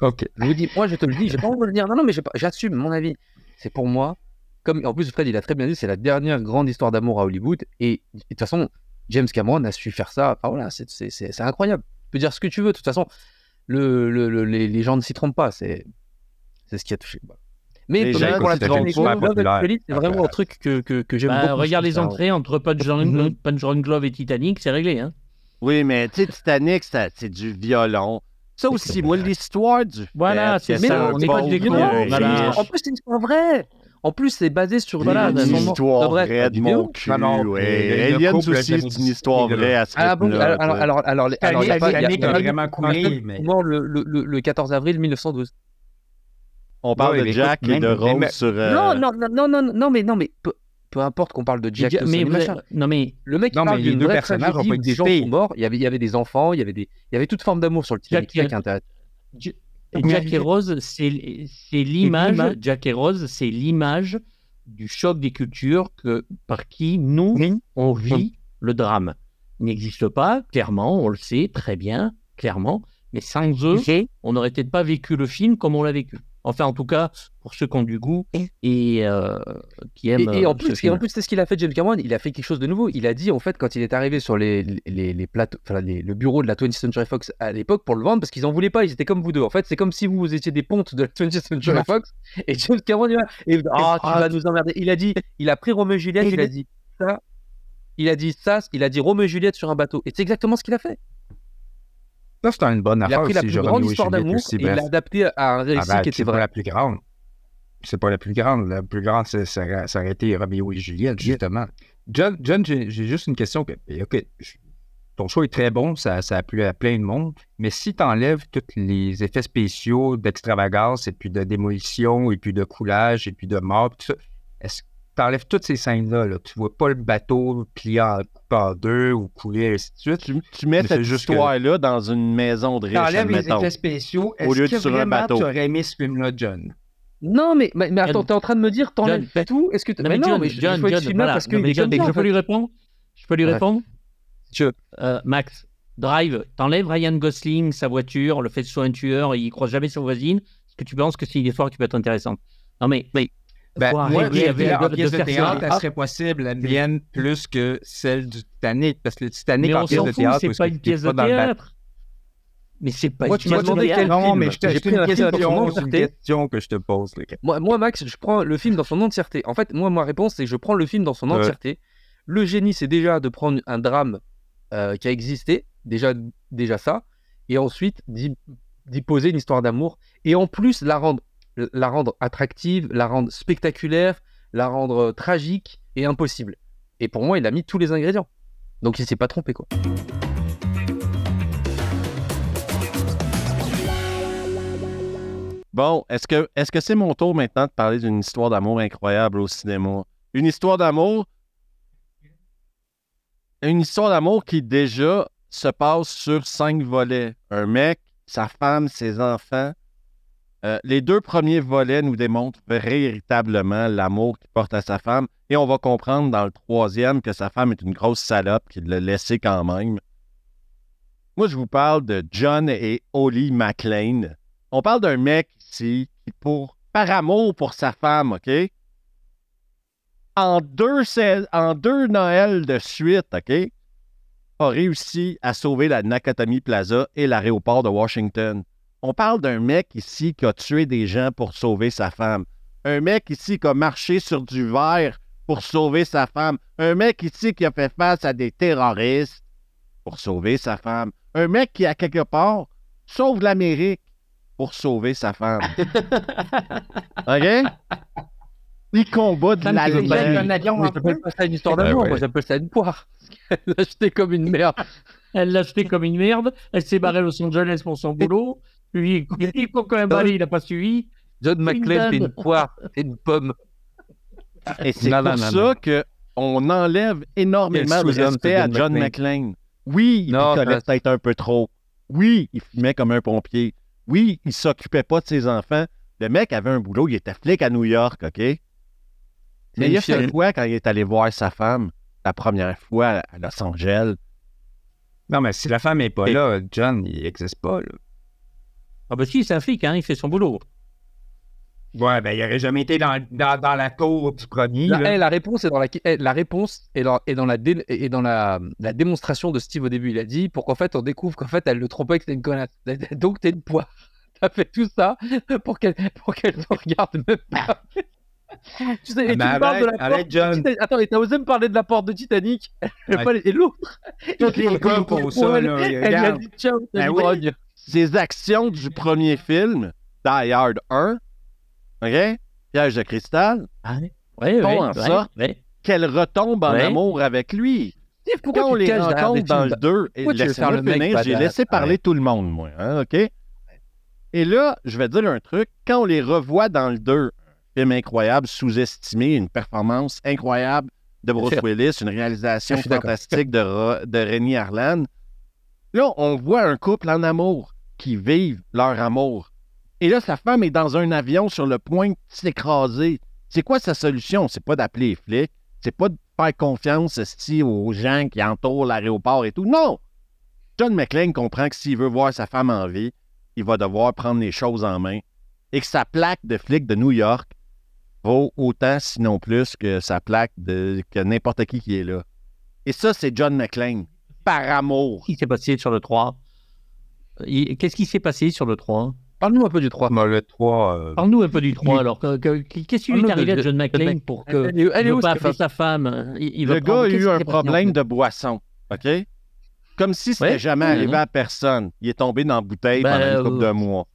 OK. Je vous dis, moi je te le dis, j'ai pas envie de le dire. Non, non, mais j'assume mon avis. C'est pour moi. Comme en plus Fred il a très bien dit, c'est la dernière grande histoire d'amour à Hollywood. Et, et de toute façon, James Cameron a su faire ça. Enfin voilà, c'est, incroyable. Tu peux dire ce que tu veux. De toute façon, le, le- le- les, les gens ne s'y trompent pas. C'est, ce qui a touché. Mais pour la c'est vraiment un truc que, que, que j'aime Bah, beaucoup. regarde les entrées entre Punch Drunk, Punch Drunk Love et Titanic, c'est réglé. Hein Oui, mais tu sais, Titanic, c'est du violon. Ça aussi, moi, l'histoire du. Voilà, c'est ça, on n'est pas des En plus, c'est une histoire vraie. En plus, c'est basé sur Voilà, une histoire vraie de mon cul. Non, non, ouais. Aliens aussi, c'est une histoire vraie à ce Ah bon rythme-là, alors, alors, alors, vraiment coulé, mais- mort le, le, le, le 14 avril 1912. On parle Ouais, de Jack écoute, et de Rose sur. euh, Non, non, non, non, non, non, mais non, mais peu, importe qu'on parle de Jack, Dawson mais, non, mais Le mec, il Non, parle mais les d'une deux vraie personnages tragédie des gens sont morts. Il y avait, il y avait des enfants, il y avait des, il y avait toute forme d'amour sur le Titanic. Jack- C'est ça qui est intéressant. J- Jack et Rose, c'est l'image. Jack et Rose, c'est l'image du choc des cultures que, par qui nous, on vit le drame. Il n'existe pas, clairement, on le sait très bien, clairement, mais sans eux, on n'aurait peut-être pas vécu le film comme on l'a vécu. Enfin, en tout cas, pour ceux qui ont du goût et euh, qui aiment. Et, et en euh, ce plus, et en plus, c'est ce qu'il a fait James Cameron. Il a fait quelque chose de nouveau. Il a dit, en fait, quand il est arrivé sur les, les, les plateaux, enfin, les- le bureau de la 20th Century Fox à l'époque pour le vendre, parce qu'ils en voulaient pas. Ils étaient comme vous deux. En fait, c'est comme si vous étiez des pontes de la 20th Century Fox. Et James Cameron, il va, et, ah, tu vas nous emmerder. Il a dit, il a pris Roméo et Juliette. Il a dit ça. Il a dit ça. Il a dit Roméo et Juliette sur un bateau. Et c'est exactement ce qu'il a fait. Ça, c'est une bonne Il a affaire pris la plus grande histoire d'amour et il l'a adapté à un récit Arrête, qui était c'est pas vrai. la plus grande. C'est pas la plus grande. La plus grande, ça, aurait- été Roméo et Juliette, justement. John, John j'ai juste une question. que- et OK, ton show est très bon, ça, ça a plu à plein de monde, mais si tu enlèves tous les effets spéciaux d'extravagance et puis de démolition et puis de coulage et puis de mort, tout ça, est-ce que tu enlèves toutes ces scènes-là? Là, tu vois pas le bateau plié en, en deux ou couler, et ainsi de suite. Tu, tu mets Mais cette que- histoire-là dans une maison de riches, T'enlèves les effets spéciaux, Au lieu est-ce de que sur un vraiment bateau. tu aurais aimé ce film-là, John? Non, mais, mais, mais attends, t'es en train de me dire, t'enlèves John, tout? Est-ce que Non, mais non, mais je, John, je John, voilà. parce Non, mais John, comme ça, je peux lui répondre Je peux lui Ouais. répondre Tu veux. Euh, Max, Drive, t'enlèves Ryan Gosling, sa voiture, le fait que ce soit un tueur, il croise jamais sa voisine. Est-ce que tu penses que c'est une histoire qui peut être intéressante? Non, mais. mais Ben, moi, je avec- en de pièce de faire théâtre, ça. elle serait possible, la mienne, plus que celle du Titanic. Parce que le Titanic, Mais en on pièce de fout, théâtre, c'est pas une pièce de théâtre. Mais c'est pas Moi, une tu m'as demandé quel Non, film mais J'ai pris une un film dans son question, c'est une entièreté. question que je te pose. Moi, moi, Max, je prends le film dans son entièreté. En fait, moi, ma réponse, c'est que je prends le film dans son entièreté. Le génie, c'est déjà de prendre un drame euh, qui a existé, déjà, déjà ça, et ensuite d'y poser une histoire d'amour, et en plus la rendre, la rendre attractive, la rendre spectaculaire, la rendre euh, tragique et impossible. Et pour moi, il a mis tous les ingrédients. Donc il s'est pas trompé, quoi. Bon, est-ce que est-ce que c'est mon tour maintenant de parler d'une histoire d'amour incroyable au cinéma? Une histoire d'amour. Une histoire d'amour qui déjà se passe sur cinq volets. Un mec, sa femme, ses enfants. Euh, les deux premiers volets nous démontrent véritablement l'amour qu'il porte à sa femme. Et on va comprendre dans le troisième que sa femme est une grosse salope qui l'a laissé quand même. Moi, je vous parle de John et Holly McLean. On parle d'un mec ici qui, par amour pour sa femme, OK? En deux, en deux Noëls de suite, OK? A réussi à sauver la Nakatomi Plaza et l'aéroport de Washington. On parle d'un mec ici qui a tué des gens pour sauver sa femme. Un mec ici qui a marché sur du verre pour sauver sa femme. Un mec ici qui a fait face à des terroristes pour sauver sa femme. Un mec qui, à quelque part, sauve l'Amérique pour sauver sa femme. OK? Il combat de pas être un avion j'appelle feu. pas ça une histoire Ben d'amour, ouais. moi j'appelle ça une poire. Elle l'a acheté comme une merde. Elle l'a acheté comme une merde. Elle s'est barrée à Los Angeles pour son boulot. Lui, il faut quand même aller, il n'a pas suivi. John McClane, c'est une poire, c'est une pomme. Et c'est pour non, ça que on enlève énormément de respect à John McClane. Oui, il picolait peut-être un peu trop. Oui, il fumait comme un pompier. Oui, il s'occupait pas de ses enfants. Le mec avait un boulot, il était flic à New York, OK? Mais il a fait quoi quand il est allé voir sa femme la première fois à Los Angeles? Non, mais si la femme n'est pas Et- là, John, il n'existe pas. Là. Ah bah si, c'est un flic, hein, il fait son boulot. Ouais, ben, il aurait jamais été dans, dans, dans la cour du premier. La, eh, la réponse est dans la, eh, la réponse est dans, est dans, la, dé- est dans la, la démonstration de Steve au début. Il a dit pour qu'en fait on découvre qu'en fait elle le trompait que c'était une connasse. Donc t'es une poire. T'as fait tout ça pour qu'elle pour qu'elle te regarde même pas. tu sais, et tu Mais me parles de la arrête, porte de John. Attends, et t'as osé me parler de la porte de Titanic? Ouais. Et l'autre Toutes les gars pour ça, là, Elle a regarde. dit ciao, Ben oui. Ses actions du premier film, Die Hard 1, OK? Piège de cristal, ouais, en ouais, ça. ouais. qu'elle retombe en amour avec lui. Steve, pourquoi on les rencontre dans le 2, et laissez-moi finir, j'ai laissé parler tout le monde, moi, hein, OK? Et là, je vais dire un truc, quand on les revoit dans le 2, un film incroyable, sous-estimé, une performance incroyable de Bruce. Willis, une réalisation fantastique de, de Rémi Harlan, là, on voit un couple en amour qui vivent leur amour. Et là, sa femme est dans un avion sur le point de s'écraser. C'est quoi sa solution? C'est pas d'appeler les flics, c'est pas de faire confiance aux gens qui entourent l'aéroport et tout. Non! John McClane comprend que s'il veut voir sa femme en vie, il va devoir prendre les choses en main et que sa plaque de flic de New York vaut autant, sinon plus, que sa plaque de que n'importe qui qui est là. Et ça, c'est John McClane. Par amour. Qui s'est passé sur le 3 Il- Qu'est-ce qui s'est passé sur le 3 Parle-nous un peu du 3. Moi, le 3, euh, Parle-nous un peu du 3 alors. que- que- Qu'est-ce qui lui est Parle-nous de- arrivé à John McClane pour que Elle elle est où, pas sa femme il, il va Le gars prendre- a eu un problème de boisson. OK? Comme si c'était Ouais. jamais Mhm. arrivé à personne. Il est tombé dans la bouteille Ben, pendant une couple euh, de mois.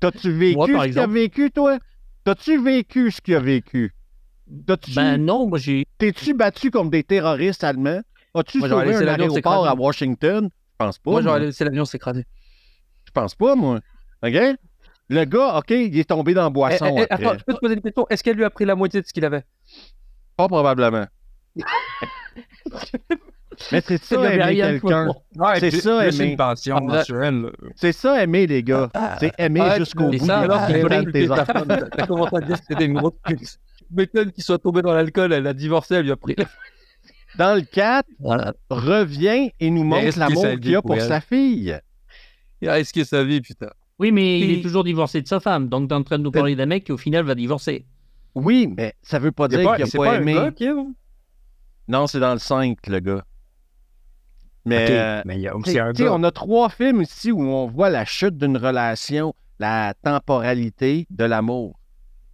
T'as-tu vécu Moi, ce qu'il a vécu, toi? T'as-tu vécu ce qu'il a vécu? Ben non, moi j'ai. T'es-tu battu comme des terroristes allemands? As-tu sauvé un aéroport à Washington? Je pense pas. Moi Moi, j'aurais laissé l'avion s'écraser. Je pense pas, moi. OK? Le gars, OK, il est tombé dans la boisson Eh, eh, après. attends, je peux te poser une question? Est-ce qu'elle lui a pris la moitié de ce qu'il avait? Pas probablement. Mais c'est ça, aimer quelqu'un. c'est ça, aimer. une pension Ah, là. C'est ça, aimer, les gars. C'est aimer jusqu'au bout. ça, alors, tes t'as commencé à dire que c'était une grosse pute. M'étonne qu'il soit tombé dans l'alcool, elle a divorcé, elle lui a pris. Dans le 4, Voilà. revient et nous montre l'amour qu'il a pour sa fille. Il a risqué sa vie, putain. Oui, mais il est toujours divorcé de sa femme. Donc, t'es en train de nous parler d'un mec qui, au final, va divorcer. Oui, mais ça veut pas dire qu'il a pas, pas un aimé. gars? Non, c'est dans le 5, le gars. Mais, euh, mais il y a tu aussi sais- un tu sais, gars. on a trois films ici où on voit la chute d'une relation, la temporalité de l'amour.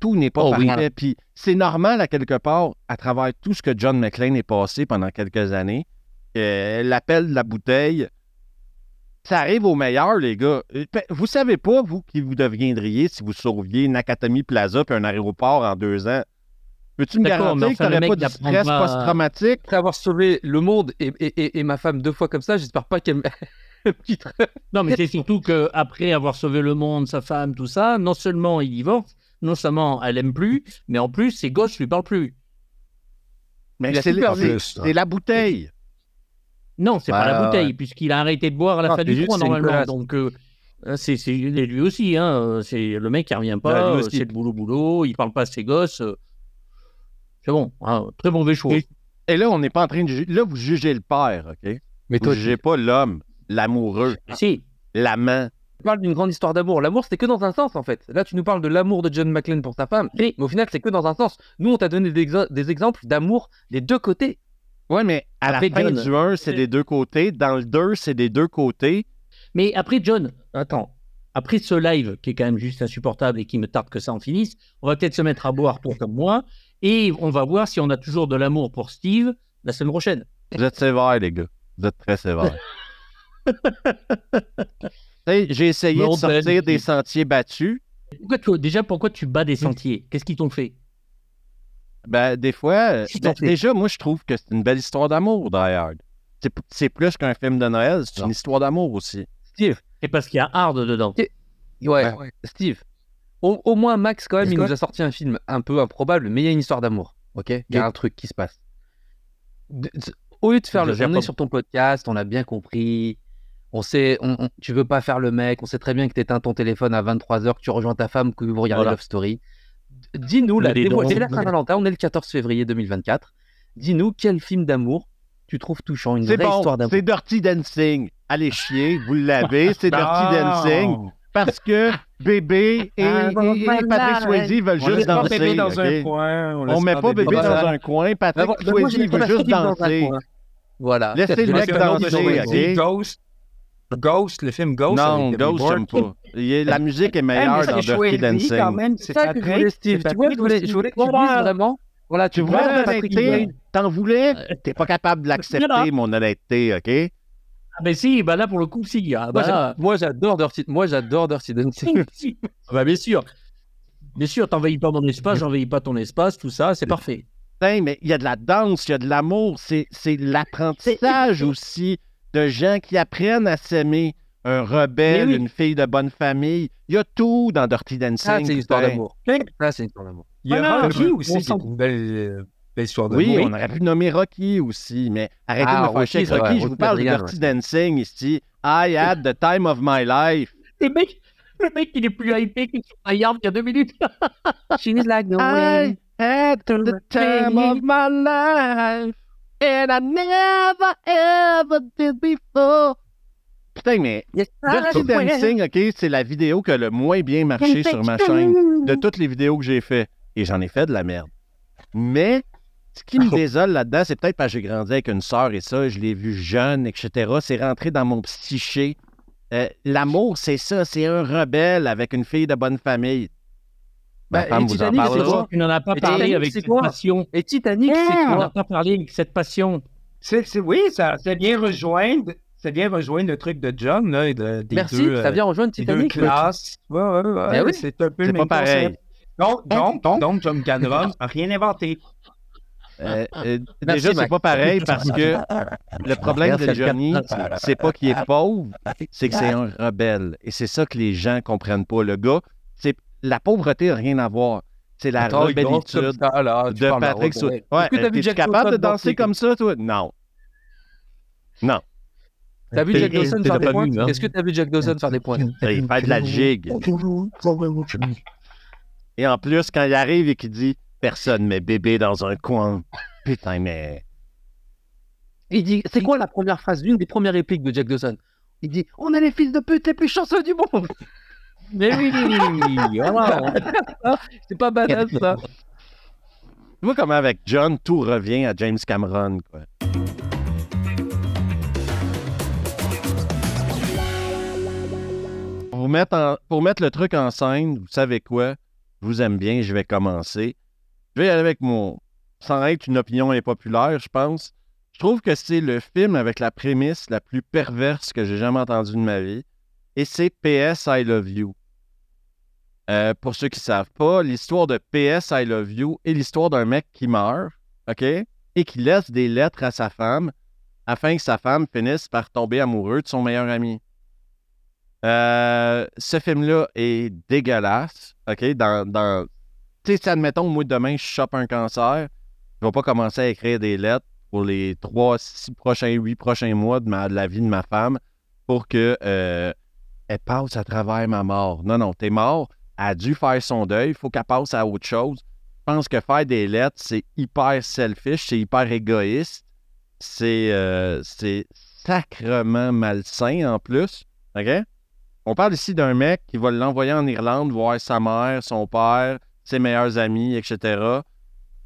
Tout n'est pas Oh oui. parfait. Puis c'est normal, à quelque part, à travers tout ce que John McClane est passé pendant quelques années. euh, L'appel de la bouteille, ça arrive au meilleur, les gars. Euh, pe- Vous savez pas, vous, qui vous deviendriez si vous sauviez Nakatomi Plaza puis un aéroport en deux ans? Peux-tu me garantir que n'aurais pas de stress post-traumatique? Après avoir sauvé le monde et, et- et- et ma femme deux fois comme ça, j'espère pas qu'elle. Non, mais c'est surtout qu'après avoir sauvé le monde, sa femme, tout ça, non seulement il divorce, non seulement elle aime plus, mais en plus ses gosses lui parlent plus. Mais c'est la bouteille. Non, c'est pas la ouais, bouteille, ouais. puisqu'il a arrêté de boire à la Non, fin du c'est normalement. Nicolas. Donc, euh, euh, c'est lui aussi. Hein, c'est le mec qui revient pas. Ouais, lui euh, c'est le boulot boulot. Il parle pas à ses gosses. euh, c'est bon. hein, très mauvais choix. Et- Et là, on n'est pas en train de juger. Là, vous jugez le père, OK? Mais Vous toi, jugez pas l'homme, l'amoureux, Si. l'amant. tu parles d'une grande histoire d'amour. L'amour, c'était que dans un sens, en fait. Là, tu nous parles de l'amour de John McClane pour sa femme. Oui. Mais au final, c'est que dans un sens. Nous, on t'a donné des exemples d'amour des deux côtés. Ouais, mais à Après, la fin John, du 1, c'est des deux côtés. Dans le 2, c'est des deux côtés. Mais après, John, attends. Après ce live, qui est quand même juste insupportable et qui me tarde que ça en finisse, on va peut-être se mettre à boire pour comme moi. Et on va voir si on a toujours de l'amour pour Steve la semaine prochaine. Vous êtes sévères, les gars. Vous êtes très sévères. J'ai essayé Mais de sortir des sentiers battus. Pourquoi tu- déjà, pourquoi tu bats des sentiers? Qu'est-ce qu'ils t'ont fait? Ben, des fois, euh, ben, déjà, moi, je trouve que c'est une belle histoire d'amour, Die Hard. C'est plus qu'un film de Noël, c'est une histoire d'amour aussi. Steve, C'est parce qu'il y a hard dedans. ouais, Steve. Au, au moins, Max, quand même, il nous a sorti un film un peu improbable, mais il y a une histoire d'amour. Ok? Il y a un truc qui se passe. De- de- au lieu de faire le. On est sur ton podcast, on a bien compris. On sait, on, on- tu veux pas faire le mec, on sait très bien que tu éteins ton téléphone à 23h, que tu rejoins ta femme, que vous regardez Voilà. Love Story. Dis-nous, dévoile- dons. c'est la Saint-Valentin, on est le 14 février 2024. Dis-nous quel film d'amour tu trouves touchant, une vraie bon, histoire d'amour. c'est Dirty Dancing. Allez chier, vous l'avez, c'est Dirty Dancing. Parce que bébé et, Ah, et- et Patrick Swayze veulent On juste danser. bébé dans un coin. On met pas bébé dans un- coin. Patrick moi, Swayze, veut juste danser. Voilà. Laissez le mec danser? Ghost. Ghost, le film Ghost. Non, avec Ghost, j'aime pas. A- La musique est meilleure Eh, dans c'est Dirty quand Dancing. même, C'est ça que je voulais, Steve. Tu vois, je voulais, Patrick je voulais que tu dises vraiment? Voilà, Tu voulais vois, mon Patrick honnêteté? Swayze. T'en voulais? T'es pas capable de l'accepter, mon honnêteté, OK? Ah ben si, bah là pour le coup, si. Ah, Moi, j'a- là, Moi, j'adore Dirty. Moi, j'adore Dirty Dancing. Ah bah bien sûr. Bien sûr, t'envahis pas mon espace, j'envahis pas ton espace, tout ça, c'est parfait. Mais il y a de la danse, il y a de l'amour. C'est c'est l'apprentissage aussi de gens qui apprennent à s'aimer. Un rebelle, oui. une fille de bonne famille. Il y a tout dans Dirty Dancing. Ça, c'est une histoire putain. d'amour. Ça, c'est une histoire d'amour. Il y a Voilà, Rocky aussi, qui est une belle, euh, belle histoire de Oui, on aurait pu nommer Rocky aussi, mais arrêtez Ah, de me fâcher Rocky, avec c'est Rocky. vrai, je vous parle de Dirty Dancing ici. I had the time of my life. Le mec, le mec, il est plus hypé que sur Die Hard il y a deux minutes. She's like the I had the time of my life. And I never ever did before. Putain, mais Dirty Dancing, OK, c'est la vidéo qui a le moins bien marché sur ma chaîne de toutes les vidéos que j'ai fait. Et j'en ai fait de la merde. Mais ce qui me désole là-dedans, c'est peut-être parce que j'ai grandi avec une sœur et ça, je l'ai vu jeune, etc. C'est rentré dans mon psyché. Euh, L'amour, c'est ça, c'est un rebelle avec une fille de bonne famille. Bah, et Titanic, c'est quoi Tu n'en as pas parlé Titanic, avec cette quoi passion. Et Titanic, c'est Tu n'en quoi as pas parlé avec cette passion. Oui, ça, ça vient rejoindre, ça vient rejoindre le truc de John, là, et de- des Merci, deux, ça euh, vient rejoindre des deux Titanic. classes. Ouais, ouais, ouais, Ben oui. c'est un peu le même pas pareil. concept. Donc, donc, donc, John Cameron n'a rien inventé. Euh, euh, Merci, déjà, c'est pas pareil parce que le problème de Johnny, c'est pas qu'il est pauvre, c'est que c'est un rebelle. Et c'est ça que les gens comprennent pas. Le gars, c'est la pauvreté n'a rien à voir. C'est la Attends, rebellitude ça, là, tu de Patrick rebelle. Ouais, Est-ce que t'as vu es-tu Jack capable de danser comme ça, toi? Non. Non. T'as vu Jack Dawson faire des points? hein? Est-ce que t'as vu Jack Dawson faire des points? Il fait de la gigue. Et en plus, quand il arrive et qu'il dit Personne met bébé dans un coin. Putain, mais. Il dit, c'est quoi la première phrase, l'une des premières répliques de Jack Dawson? Il dit, on est les fils de pute les plus chanceux du monde. Mais oui, oui, oui, oui. Oh, c'est pas banal, ça. Tu vois comment avec John, tout revient à James Cameron. Quoi. Pour mettre, pour mettre le truc en scène, vous savez quoi? Je vous aime bien, je vais commencer. Je vais y aller avec mon... Sans être une opinion impopulaire, je pense. Je trouve que c'est le film avec la prémisse la plus perverse que j'ai jamais entendue de ma vie. Et c'est PS I Love You. Euh, pour ceux qui ne savent pas, l'histoire de PS I Love You est l'histoire d'un mec qui meurt, OK? Et qui laisse des lettres à sa femme afin que sa femme finisse par tomber amoureux de son meilleur ami. Euh, ce film-là est dégueulasse, OK? Dans, dans... Tu sais, admettons, moi, demain, je chope un cancer, je vais pas commencer à écrire des lettres pour les trois, six prochains, huit prochains mois de, la vie de ma femme pour que euh, elle passe à travers ma mort. Non, non, t'es mort, a dû faire son deuil, il faut qu'elle passe à autre chose. Je pense que faire des lettres, c'est hyper selfish, c'est hyper égoïste, c'est euh, sacrement malsain en plus. On parle ici d'un mec qui va l'envoyer en Irlande voir sa mère, son père, ses meilleurs amis, etc.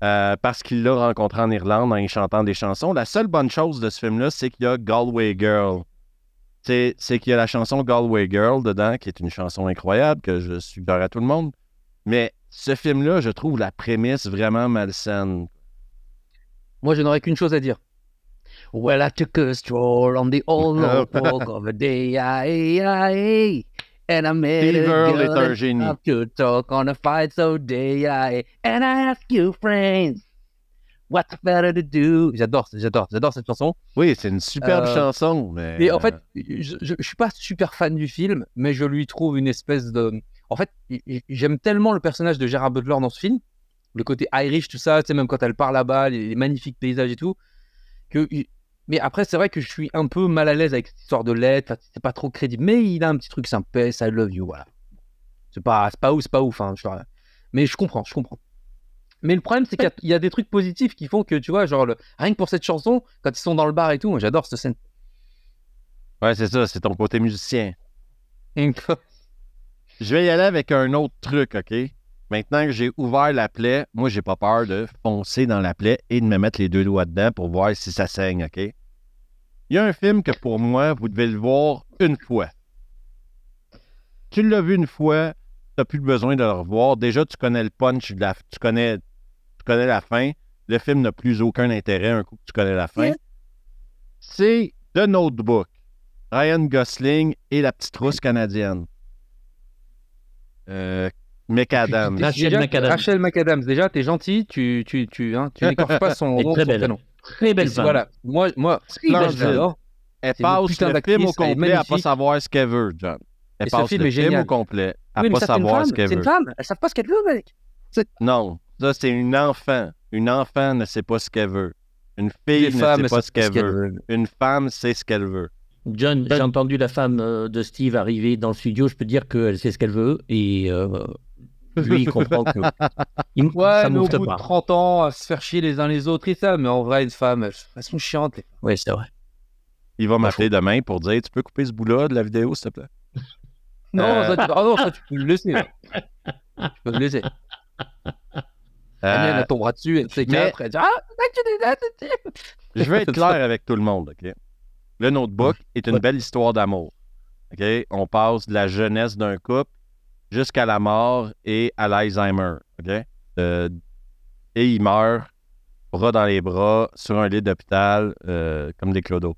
euh, parce qu'il l'a rencontré en Irlande en y chantant des chansons. La seule bonne chose de ce film-là, c'est qu'il y a Galway Girl. C'est qu'il y a la chanson Galway Girl dedans, qui est une chanson incroyable que je suggère à tout le monde. Mais ce film-là, je trouve la prémisse vraiment malsaine. Moi, je n'aurais qu'une chose à dire. Well, I took a stroll on the old walk of a day, aye, aye, and I met a girl to talk on a fight so day, aye, and I ask you, friends, what's better to do? J'adore, j'adore, j'adore cette chanson. Oui, c'est une superbe Euh, chanson, mais... Mais en fait, je, je, je suis pas super fan du film, mais je lui trouve une espèce de. En fait, j'aime tellement le personnage de Gérard Butler dans ce film, le côté Irish, tout ça, tu sais, même quand elle part là-bas, les, les magnifiques paysages et tout. Que... Mais après, c'est vrai que je suis un peu mal à l'aise avec cette histoire de lettres, enfin, c'est pas trop crédible. Mais il a un petit truc sympa, I love you, voilà. C'est pas, pas ouf, c'est pas ouf, hein, je- mais je comprends, je comprends. Mais le problème, c'est qu'il y a- il y, a des trucs positifs qui font que, tu vois, genre, le- rien que pour cette chanson, quand ils sont dans le bar et tout, moi j'adore cette scène. Ouais, c'est ça, c'est ton côté musicien. Je vais y aller avec un autre truc, OK? Maintenant que j'ai ouvert la plaie, moi, j'ai pas peur de foncer dans la plaie et de me mettre les deux doigts dedans pour voir si ça saigne, OK? Il y a un film que pour moi, vous devez le voir une fois. Tu l'as vu une fois, tu n'as plus besoin de le revoir. Déjà, tu connais le punch, de la- tu, connais, connais la fin. Le film n'a plus aucun intérêt un coup que tu connais la fin. C'est The Notebook. Ryan Gosling et la petite rousse canadienne. Euh, McAdams. Rachel Déjà, McAdams. Rachel McAdams, déjà, t'es gentil, tu, tu, tu, hein, tu n'écorches pas son Elle nom, très son belle. prénom. Très belle femme. Voilà, moi, moi. Elle passe le film au elle complet à pas savoir ce qu'elle veut, John. Elle passe le film au complet à pas savoir ce qu'elle c'est une veut. femme, elles savent pas ce qu'elle veut, mec. Non, ça, c'est une enfant. Une enfant ne sait pas ce qu'elle veut. Une fille ne sait pas ce qu'elle veut. Une femme sait ce qu'elle veut. John, Ben- j'ai entendu la femme euh, de Steve arriver dans le studio. Je peux dire qu'elle sait ce qu'elle veut et euh, lui, il comprend que. Il, Ouais, ça mais au bout de pas. 30 ans, à se faire chier les uns les autres et ça, mais en vrai, une femme, elles, elles sont chiantes. les femmes. Ouais, c'est vrai. Il va m'appeler demain pour dire Tu peux couper ce bout-là de la vidéo, s'il te plaît? Non, Euh. ça, tu... ah non, ça, tu peux le laisser. là. tu peux le laisser. Euh, elle tombera dessus, elle sait mais- qu'après, elle dit Ah, que. Je vais être clair avec tout le monde, OK? Le Notebook est une belle histoire d'amour. OK? On passe de la jeunesse d'un couple jusqu'à la mort et à l'Alzheimer. OK? Euh, et il meurt, bras dans les bras, sur un lit d'hôpital, euh, comme des clodos.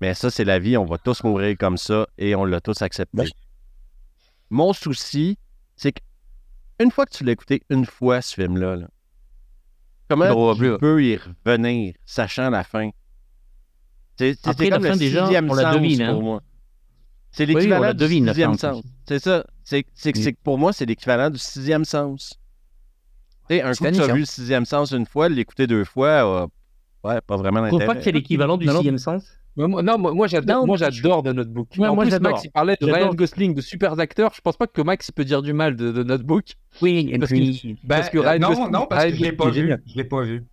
Mais ça, c'est la vie. On va tous mourir comme ça et on l'a tous accepté. Ouais. Mon souci, c'est qu'une fois que tu l'as écouté une fois, ce film-là, là, comment Non, tu plus. peux y revenir, sachant la fin? C'est la fin, le déjà, sixième on la devine, hein. pour moi. C'est l'équivalent du sixième sens. C'est ça. C'est pour moi, c'est l'équivalent du sixième sens. Tu sais, un coup tu as vu le sixième sens une fois, l'écouter deux fois, euh, ouais, pas vraiment Je trouve d'intérêt. pas que c'est l'équivalent du Non, non. sixième sens. Mais moi- Non, moi, moi, j'adore, moi j'adore The Notebook. Ouais, en moi, plus. Max, il parlait de. Ryan Gosling, de super acteurs. Je pense pas que Max peut dire du mal de, de The Notebook. Oui, Parce puis. Ben, Parce que Ryan non, Gosling- non, parce que je l'ai pas vu. génial. Je l'ai pas vu.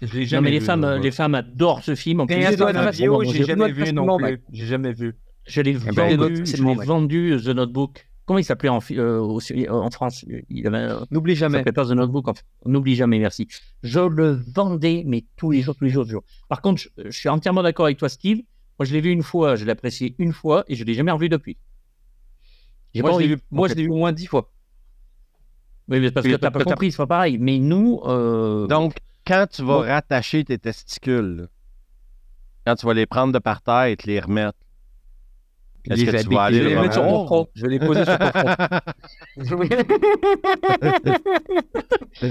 Je Non, mais les vu, femmes, le euh, les femmes adorent ce film. En plus, j'ai jamais vu non plus. J'ai jamais vu. Je l'ai ben, vendu, je l'ai vendu, The Notebook. Comment il s'appelait en, euh, euh, en France? Il avait, N'oublie jamais. s'appelait The Notebook. en n'oublie jamais, merci. Je le vendais, mais tous les jours, tous les jours, tous les jours. Par contre, je, je suis entièrement d'accord avec toi, Steve. Moi, je l'ai vu une fois, je l'ai apprécié une fois et je l'ai jamais revu depuis. Moi, je l'ai vu, moi, Ok. je l'ai vu au moins dix fois. Oui, mais parce que t'as pas compris, c'est pas pareil. Mais nous, euh, Donc, quand tu vas rattacher tes testicules, quand tu vas les prendre de par terre et te les remettre, est-ce que tu vas Je aller vais les le mettre sur ton revoir? front. Je vais les poser sur ton front.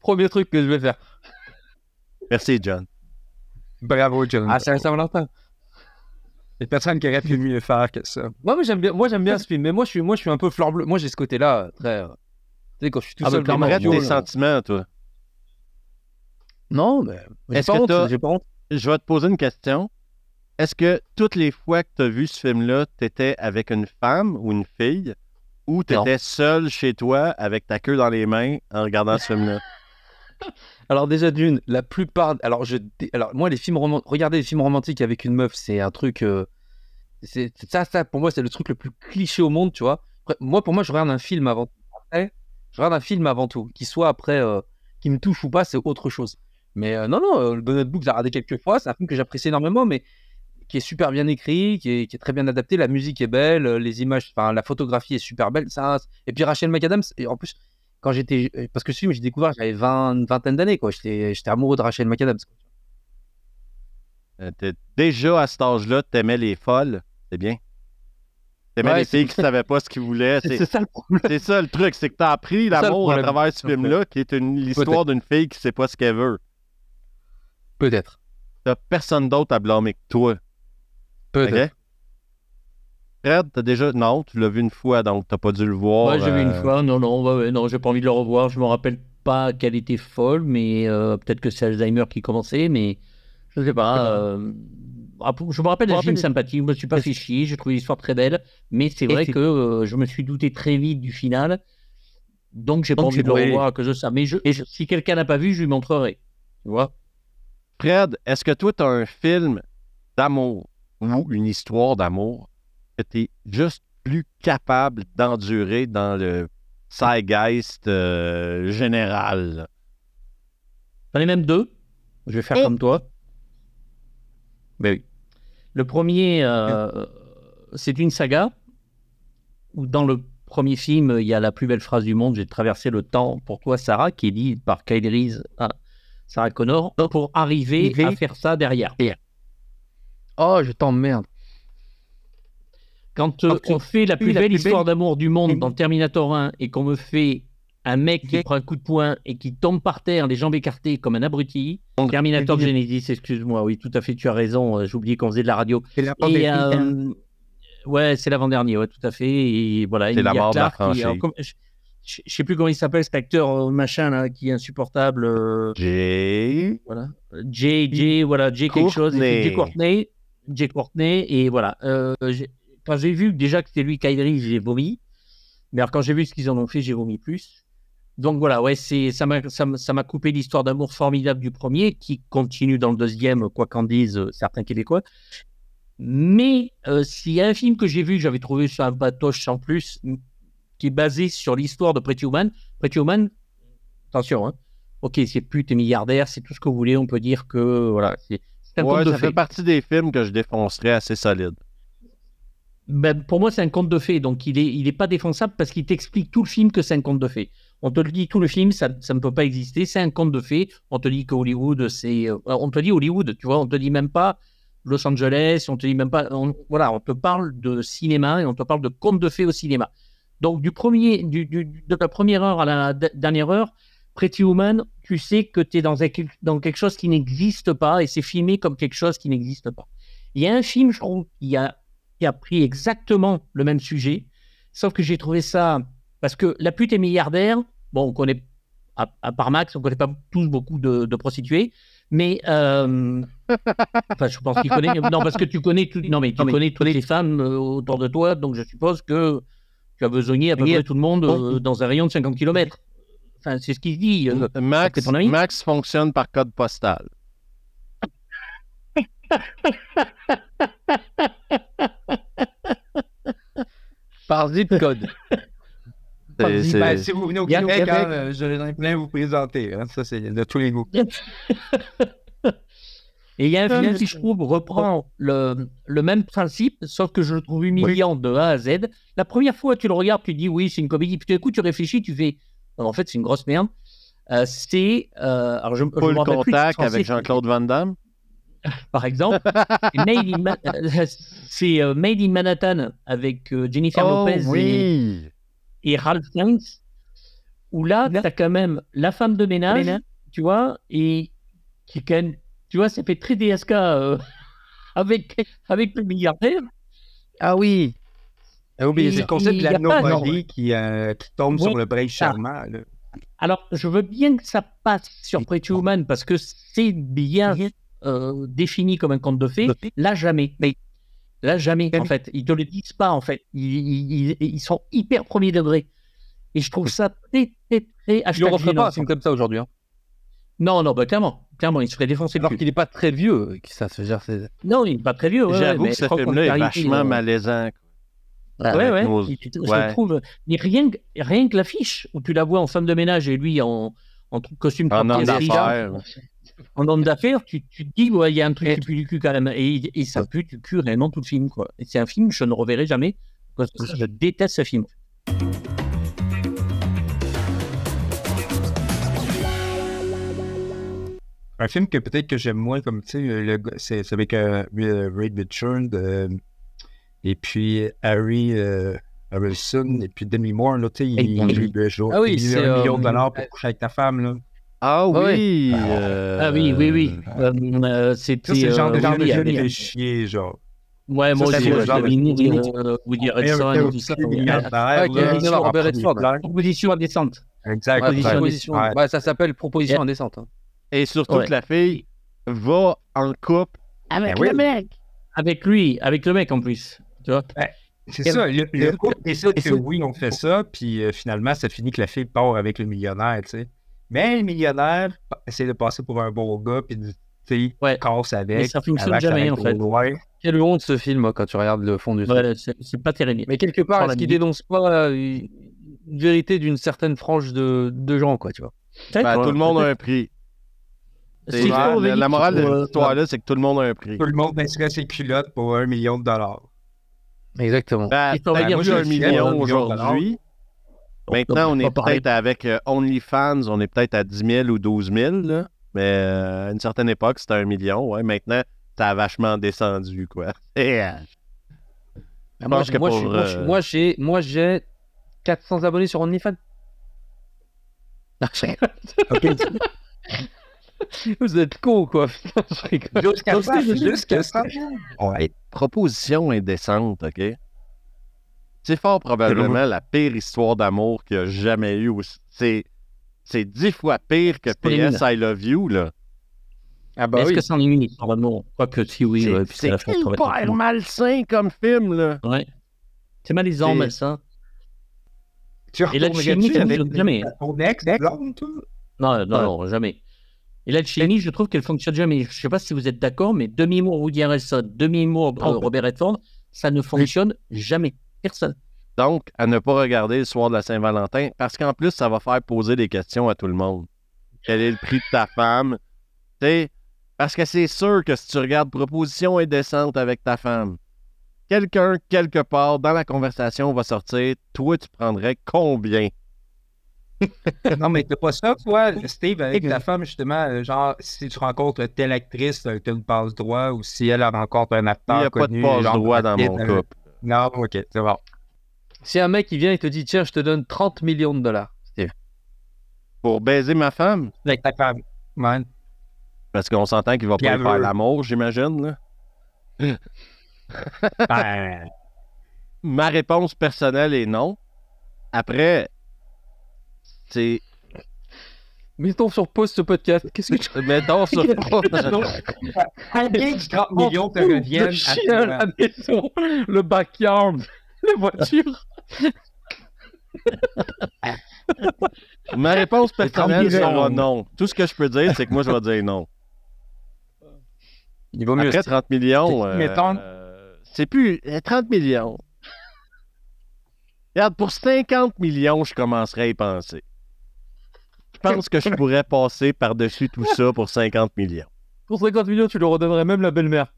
Premier truc que je vais faire. Merci, John. Bravo, John. Ah, c'est la Saint-Valentin. Il y a personne qui aurait pu mieux faire que ça. Moi, moi, j'aime bien, moi, j'aime bien ce film, mais moi, je suis, moi, je suis un peu fleur bleue. Moi, j'ai ce côté-là, euh, très. euh, Tu sais, quand je suis tout Ah, seul, Arrête tes sentiments, toi? Non, mais. Est-ce que j'ai pas honte. Je vais te poser une question. Est-ce que toutes les fois que tu as vu ce film-là, tu étais avec une femme ou une fille ou tu étais seul chez toi avec ta queue dans les mains en regardant ce film-là? Alors déjà d'une, la plupart, alors je, dé- alors moi les films romantiques, regarder les films romantiques avec une meuf, c'est un truc, euh, c'est ça, ça pour moi c'est le truc le plus cliché au monde, tu vois. Après, moi pour moi je regarde un film avant, après, je regarde un film avant tout, qu'il soit après, euh, qui me touche ou pas, c'est autre chose. Mais euh, non non, euh, le Donut Book j'ai regardé quelques fois, c'est un film que j'apprécie énormément, mais qui est super bien écrit, qui est, qui est très bien adapté, la musique est belle, euh, les images, enfin la photographie est super belle, ça, et puis Rachel McAdams, et en plus quand j'étais. euh, Parce que ce film, j'ai découvert, j'avais 20, une vingtaine d'années, quoi. J'étais amoureux de Rachel McAdams. quoi. Euh, déjà à cet âge-là, tu aimais les folles. C'est bien. Tu aimais Ouais, les filles qui ne savaient pas ce qu'ils voulaient. C'est ça le problème. c'est ça le truc, c'est que tu as appris l'amour à travers ce film-là, qui est l'histoire d'une fille qui ne sait pas ce qu'elle veut. Peut-être. Tu personne d'autre à blâmer que toi. Peut-être. OK? Fred, t'as déjà. Non, tu l'as vu une fois, donc t'as pas dû le voir. ouais, j'ai vu une euh, fois. Non, non, ouais, non, j'ai pas envie de le revoir. Je me rappelle pas qu'elle était folle, mais euh, peut-être que c'est Alzheimer qui commençait, mais je sais pas. euh, ah, je me rappelle d'un film sympathique. Je me suis pas fait chier. J'ai trouvé l'histoire très belle, mais c'est vrai que euh, je me suis douté très vite du final. Donc j'ai pas envie de le revoir à cause de ça. Mais je, Et je- si quelqu'un n'a pas vu, je lui montrerai. Tu vois Fred, est-ce que toi, tu as un film d'amour? Ou une histoire d'amour que tu es juste plus capable d'endurer dans le zeitgeist euh, général? J'en ai même deux. Je vais faire Oh. comme toi. Ben oui. Le premier, euh, c'est une saga où dans le premier film, il y a la plus belle phrase du monde J'ai traversé le temps pour toi, Sarah, qui est dite par Kyle Reese à Sarah Connor, pour arriver Arriver. à faire ça derrière. Oh, je t'emmerde. Quand euh, Quand on fait la plus la belle plus histoire belle- d'amour du monde dans Terminator 1 et qu'on me fait un mec qui prend un coup de poing et qui tombe par terre, les jambes écartées comme un abruti, Terminator Genesis, excuse-moi, oui, tout à fait, tu as raison, euh, j'ai oublié qu'on faisait de la radio. C'est la Et, euh, ouais, c'est l'avant-dernier, ouais, tout à fait. Et voilà, C'est la mort je, sais plus comment il s'appelle cet acteur machin là, qui est insupportable. J'ai. voilà, Jay, Jay, voilà, Jay quelque chose, Jay Courtney. Jay Courtney, et voilà. euh, quand j'ai vu déjà que c'était lui, Kyrie, j'ai vomi. Mais alors quand j'ai vu ce qu'ils en ont fait, j'ai vomi plus. Donc voilà, ouais, c'est ça m'a coupé l'histoire d'amour formidable du premier, qui continue dans le deuxième, quoi qu'en disent euh, certains québécois. Mais euh, s'il y a un film que j'ai vu, j'avais trouvé sur un patoche sans plus, qui est basé sur l'histoire de Pretty Woman. Pretty Woman, attention, hein. ok, c'est pute et milliardaire, c'est tout ce que vous voulez, on peut dire que voilà, un Ouais, conte de ça fait partie des films que je défoncerais assez solide. Ben, pour moi, c'est un conte de fées, donc il est, il est pas défonçable parce qu'il t'explique tout le film que c'est un conte de fées. On te le dit tout le film, ça, ça ne peut pas exister, c'est un conte de fées. On te dit que Hollywood, c'est, euh, on te dit Hollywood, tu vois, on te dit même pas Los Angeles, on te dit même pas, on- voilà, on te parle de cinéma et on te parle de conte de fées au cinéma. Donc du premier, du, du- de la première heure à la dernière heure, Pretty Woman, tu sais que tu es dans, un- dans quelque chose qui n'existe pas et c'est filmé comme quelque chose qui n'existe pas. Il y a un film, je trouve, qui a, qui a pris exactement le même sujet, sauf que j'ai trouvé ça parce que la pute est milliardaire. Bon, on connaît, à, à part Max, on connaît pas tous beaucoup de, de prostituées, mais euh, enfin, je pense qu'il connaît. Non, parce que tu connais, tout, non mais tu connais toutes les femmes euh, autour de toi, donc je suppose que tu as besogné à peu près tout le monde euh, dans un rayon de 50 km. Enfin, c'est ce qu'il dit. euh, Max, c'est ton ami? Max fonctionne par code postal. Par zip code. Ben, si vous venez au Québec, hein, euh, je vais plein vous présenter. hein. Ça, c'est de tous les goûts. Et il y a un film qui, je trouve, reprend le, le même principe, sauf que je le trouve humiliant de A à Z. La première fois que tu le regardes, tu dis oui, c'est une comédie. Puis tout d'un coup, tu réfléchis, tu fais en fait, c'est une grosse merde. Euh, c'est. euh, alors, je, plus contact avec Jean-Claude Van Damme. par exemple. C'est euh, Made in Manhattan avec euh, Jennifer Oh Lopez et, oui! et Ralph Fiennes, où là, tu as quand même la femme de ménage, tu vois, et qui quand même, tu vois, ça fait très DSK euh, avec, avec le milliardaire. Ah oui. Ah oui, Il- c'est le concept de la a pas- nobody qui, euh, qui tombe Oui. sur le break charmant. là. Alors, je veux bien que ça passe sur Pretty Woman parce que c'est bien euh, défini comme un conte de fées. Là, jamais. Mais là, jamais, en fait. Ils te le disent pas, en fait. Ils, ils- ils- ils sont hyper premier degré. Et je trouve ça très, très, très le hashtag referais pas un film comme ça aujourd'hui. hein. Non, non, bah, clairement. Clairement, il se ferait défoncer Alors qu'il n'est pas très vieux. que Ça se gère. Non, il n'est pas très vieux. ouais, J'avoue mais que ce film-là est vachement euh, malaisant. Ouais, ouais. nos- tu- ouais. le trouve. Mais rien, que- rien que l'affiche où tu la vois en femme de ménage et lui en, en costume En homme d'affaires. en homme d'affaires, tu, tu te dis, ouais, il y a un truc qui pue du cul quand même. Et, et ça pue du cul réellement tout le film. Quoi. Et c'est un film que je ne reverrai jamais. Parce que je déteste ce film. Un film que peut-être que j'aime moins, comme tu sais, c'est avec euh, euh, Ray Richard euh, et puis Harry euh, Harrelson et puis Demi Moore. Là, tu sais, il, Ah oui, il a c'est, un million euh, de dollars pour coucher avec ta femme. Là. Ah ouais. oui! euh, Ah oui, oui, oui. Euh, euh, C'était. c'est le genre de euh, genre de oui, film qui fait chier, genre. Ouais, moi aussi, euh, Woody Harrelson tout ça. un milliardaire, Ouais, qui a là, gagné en Robert Redford. Proposition indécente. Exact. Ça s'appelle proposition indécente. hein. Et surtout que la fille va en couple Avec oui. le mec. Avec lui, avec le mec en plus. C'est ça. Le, le couple décide que ça- oui, on fait ça, puis euh, finalement, ça finit que la fille part avec le millionnaire, tu sais. Mais le millionnaire essaie de passer pour un bon gars, puis tu sais, Ouais. casse avec. Mais ça fonctionne jamais, en fait. loin. Quelle honte ce film moi, quand tu regardes le fond du truc. Ouais, c'est pas terrible. Mais quelque part, est-ce qu'il dénonce pas euh, une vérité d'une certaine frange de, de gens, quoi, tu vois? Ben, ouais. tout le monde a un prix. La, la morale de euh, cette histoire-là, c'est que tout le monde a un prix. Tout le monde baisserait ses culottes pour un million de dollars. Exactement. Peut-être dire plus que un million aujourd'hui. Maintenant, on est peut-être avec euh, OnlyFans, on est peut-être à 10 000 ou 12 000. Là. Mais euh, à une certaine époque, c'était un million. Ouais. Maintenant, ça a vachement descendu. quoi. Moi, pense j'ai- que moi, pour, moi, euh, moi, j'ai moi, j'ai 400 abonnés sur OnlyFans. Non, je rigole. Vous êtes cons, quoi. Je rigole. Jusqu'à ça. Ouais. proposition indécente, OK? C'est fort probablement la pire histoire d'amour qu'il y a jamais eu. C'est, c'est dix fois pire que PS I Love You, là. Ah bah Est-ce oui. que c'en est une histoire d'amour? Quoique, si oui, c'est hyper malsain comme film, là. Ouais. C'est malaisant, mais ça. Tu Et la chimie, jamais. ton ex, blonde, toi? Non, non, non, jamais. Et l'alchimie, je trouve qu'elle fonctionne jamais. Je sais pas si vous êtes d'accord, mais demi-mour Woody Harrelson, demi-mour euh, Robert Redford, ça ne fonctionne jamais. Personne. Donc, à ne pas regarder le soir de la Saint-Valentin, parce qu'en plus, ça va faire poser des questions à tout le monde. Quel est le prix de ta femme? Tu sais, parce que c'est sûr que si tu regardes Proposition indécente avec ta femme, quelqu'un, quelque part, dans la conversation va sortir, toi, tu prendrais combien? Non, mais t'as pas ça, toi, Steve, avec ta femme, justement, euh, genre, si tu rencontres telle actrice, euh, t'as une passe droit, ou si elle rencontre un Il acteur n'y a pas de connu, passe genre droit dans mon euh, couple. Non, ok, c'est bon. Si un mec qui vient et te dit tiens, je te donne 30 millions de dollars. Steve. Pour baiser ma femme, Avec ta femme. Parce qu'on s'entend qu'il va Puis pas faire l'amour, j'imagine. là. Ben, Ma réponse personnelle est non. Après, c'est. Mettons sur pause ce podcast. Qu'est-ce que tu Mettons sur. de 30 millions te reviennent Le chien la maison, le backyard, les voitures. Ma réponse personnelle sera non. Tout ce que je peux dire, c'est que moi, je vais dire non. Il vaut mieux. Après 30 millions, euh, Mettons- euh, c'est plus. euh, 30 millions. Regarde, pour 50 millions, je commencerai à y penser. Je pense que je pourrais passer par-dessus tout ça pour 50 millions. Pour 50 millions, tu le redonnerais même la belle-mère.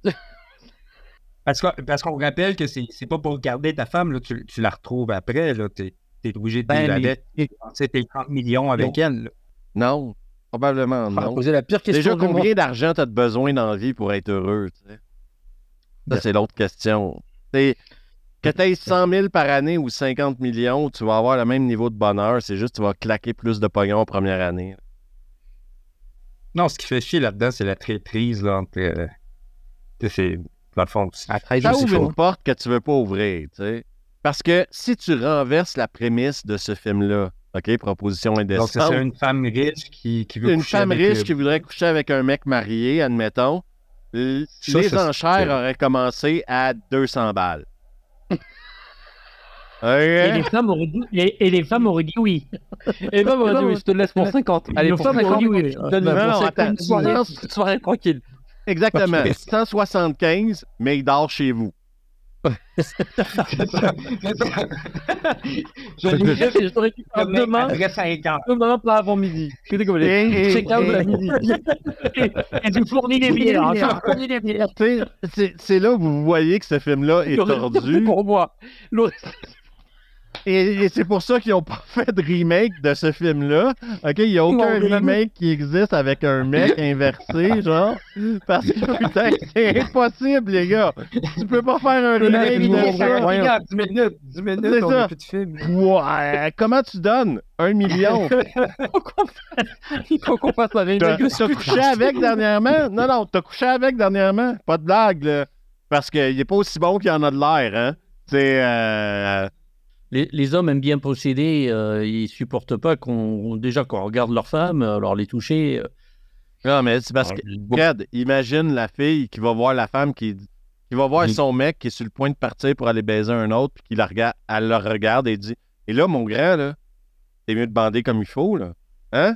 Parce qu'on parce qu'on rappelle que c'est c'est pas pour garder ta femme, là, tu, tu la retrouves après. Tu es, obligé de Ben, la mais- dette. C'était 30 millions avec elle. là. Non, probablement On va non. poser la pire question Déjà, combien d'argent tu as besoin dans la vie pour être heureux? Ça, c'est l'autre question. Que tu aies 100 000 par année ou 50 millions, tu vas avoir le même niveau de bonheur. C'est juste que tu vas claquer plus de pognon en première année. Non, ce qui fait chier là-dedans, c'est la traîtrise là, entre. euh, tu sais, c'est. Dans le fond, c'est- trahison, Ça c'est ouvre une porte que tu veux pas ouvrir, tu sais. Parce que si tu renverses la prémisse de ce film-là, OK, proposition donc indécente, c'est ça, une femme riche qui, qui veut une coucher femme avec riche le- qui voudrait coucher avec un mec marié, admettons, l- Ça, les ça, enchères c'est- auraient commencé à 200 balles. Et les femmes auraient dit, et, et les femmes auraient dit oui. Et ben, on dit, oui, je te laisse pour 50. Allez, pour femmes 50, auraient dit oui. donne Non, non, 50, attends. une soirée, une soirée tranquille. Exactement. Ok. 175, mais il dort chez vous. Je je te récupère demain, Après 50. demain, pas avant midi. Je suis comme Et- les et- check out et- à midi. Et tu fournis les bières. fournis les bières. C'est c'est là où vous voyez que ce film-là est tordu. Pour moi. Et, et c'est pour ça qu'ils n'ont pas fait de remake de ce film-là. OK? Il n'y a aucun remake qui existe avec un mec inversé, genre. Parce que putain, c'est impossible, les gars. Tu peux pas faire un remake de ça. Regarde, 10 minutes. 10 minutes, on ça. plus de film. Ouais, comment tu donnes un million? Il faut qu'on fasse la même t'as couché avec dernièrement? Non, non, t'as couché avec dernièrement. Pas de blague, là. Parce qu'il n'est pas aussi bon qu'il y en a de l'air, hein. C'est. Euh... Les, les hommes aiment bien posséder, euh, ils supportent pas qu'on déjà qu'on regarde leurs femmes, euh, alors les toucher. euh, Non, mais c'est parce alors, que. Regarde, imagine la fille qui va voir la femme qui, qui va voir Oui. son mec qui est sur le point de partir pour aller baiser un autre, puis qui la regarde, elle le regarde et dit Et là, mon grand, là, c'est mieux de bander comme il faut, là. Hein?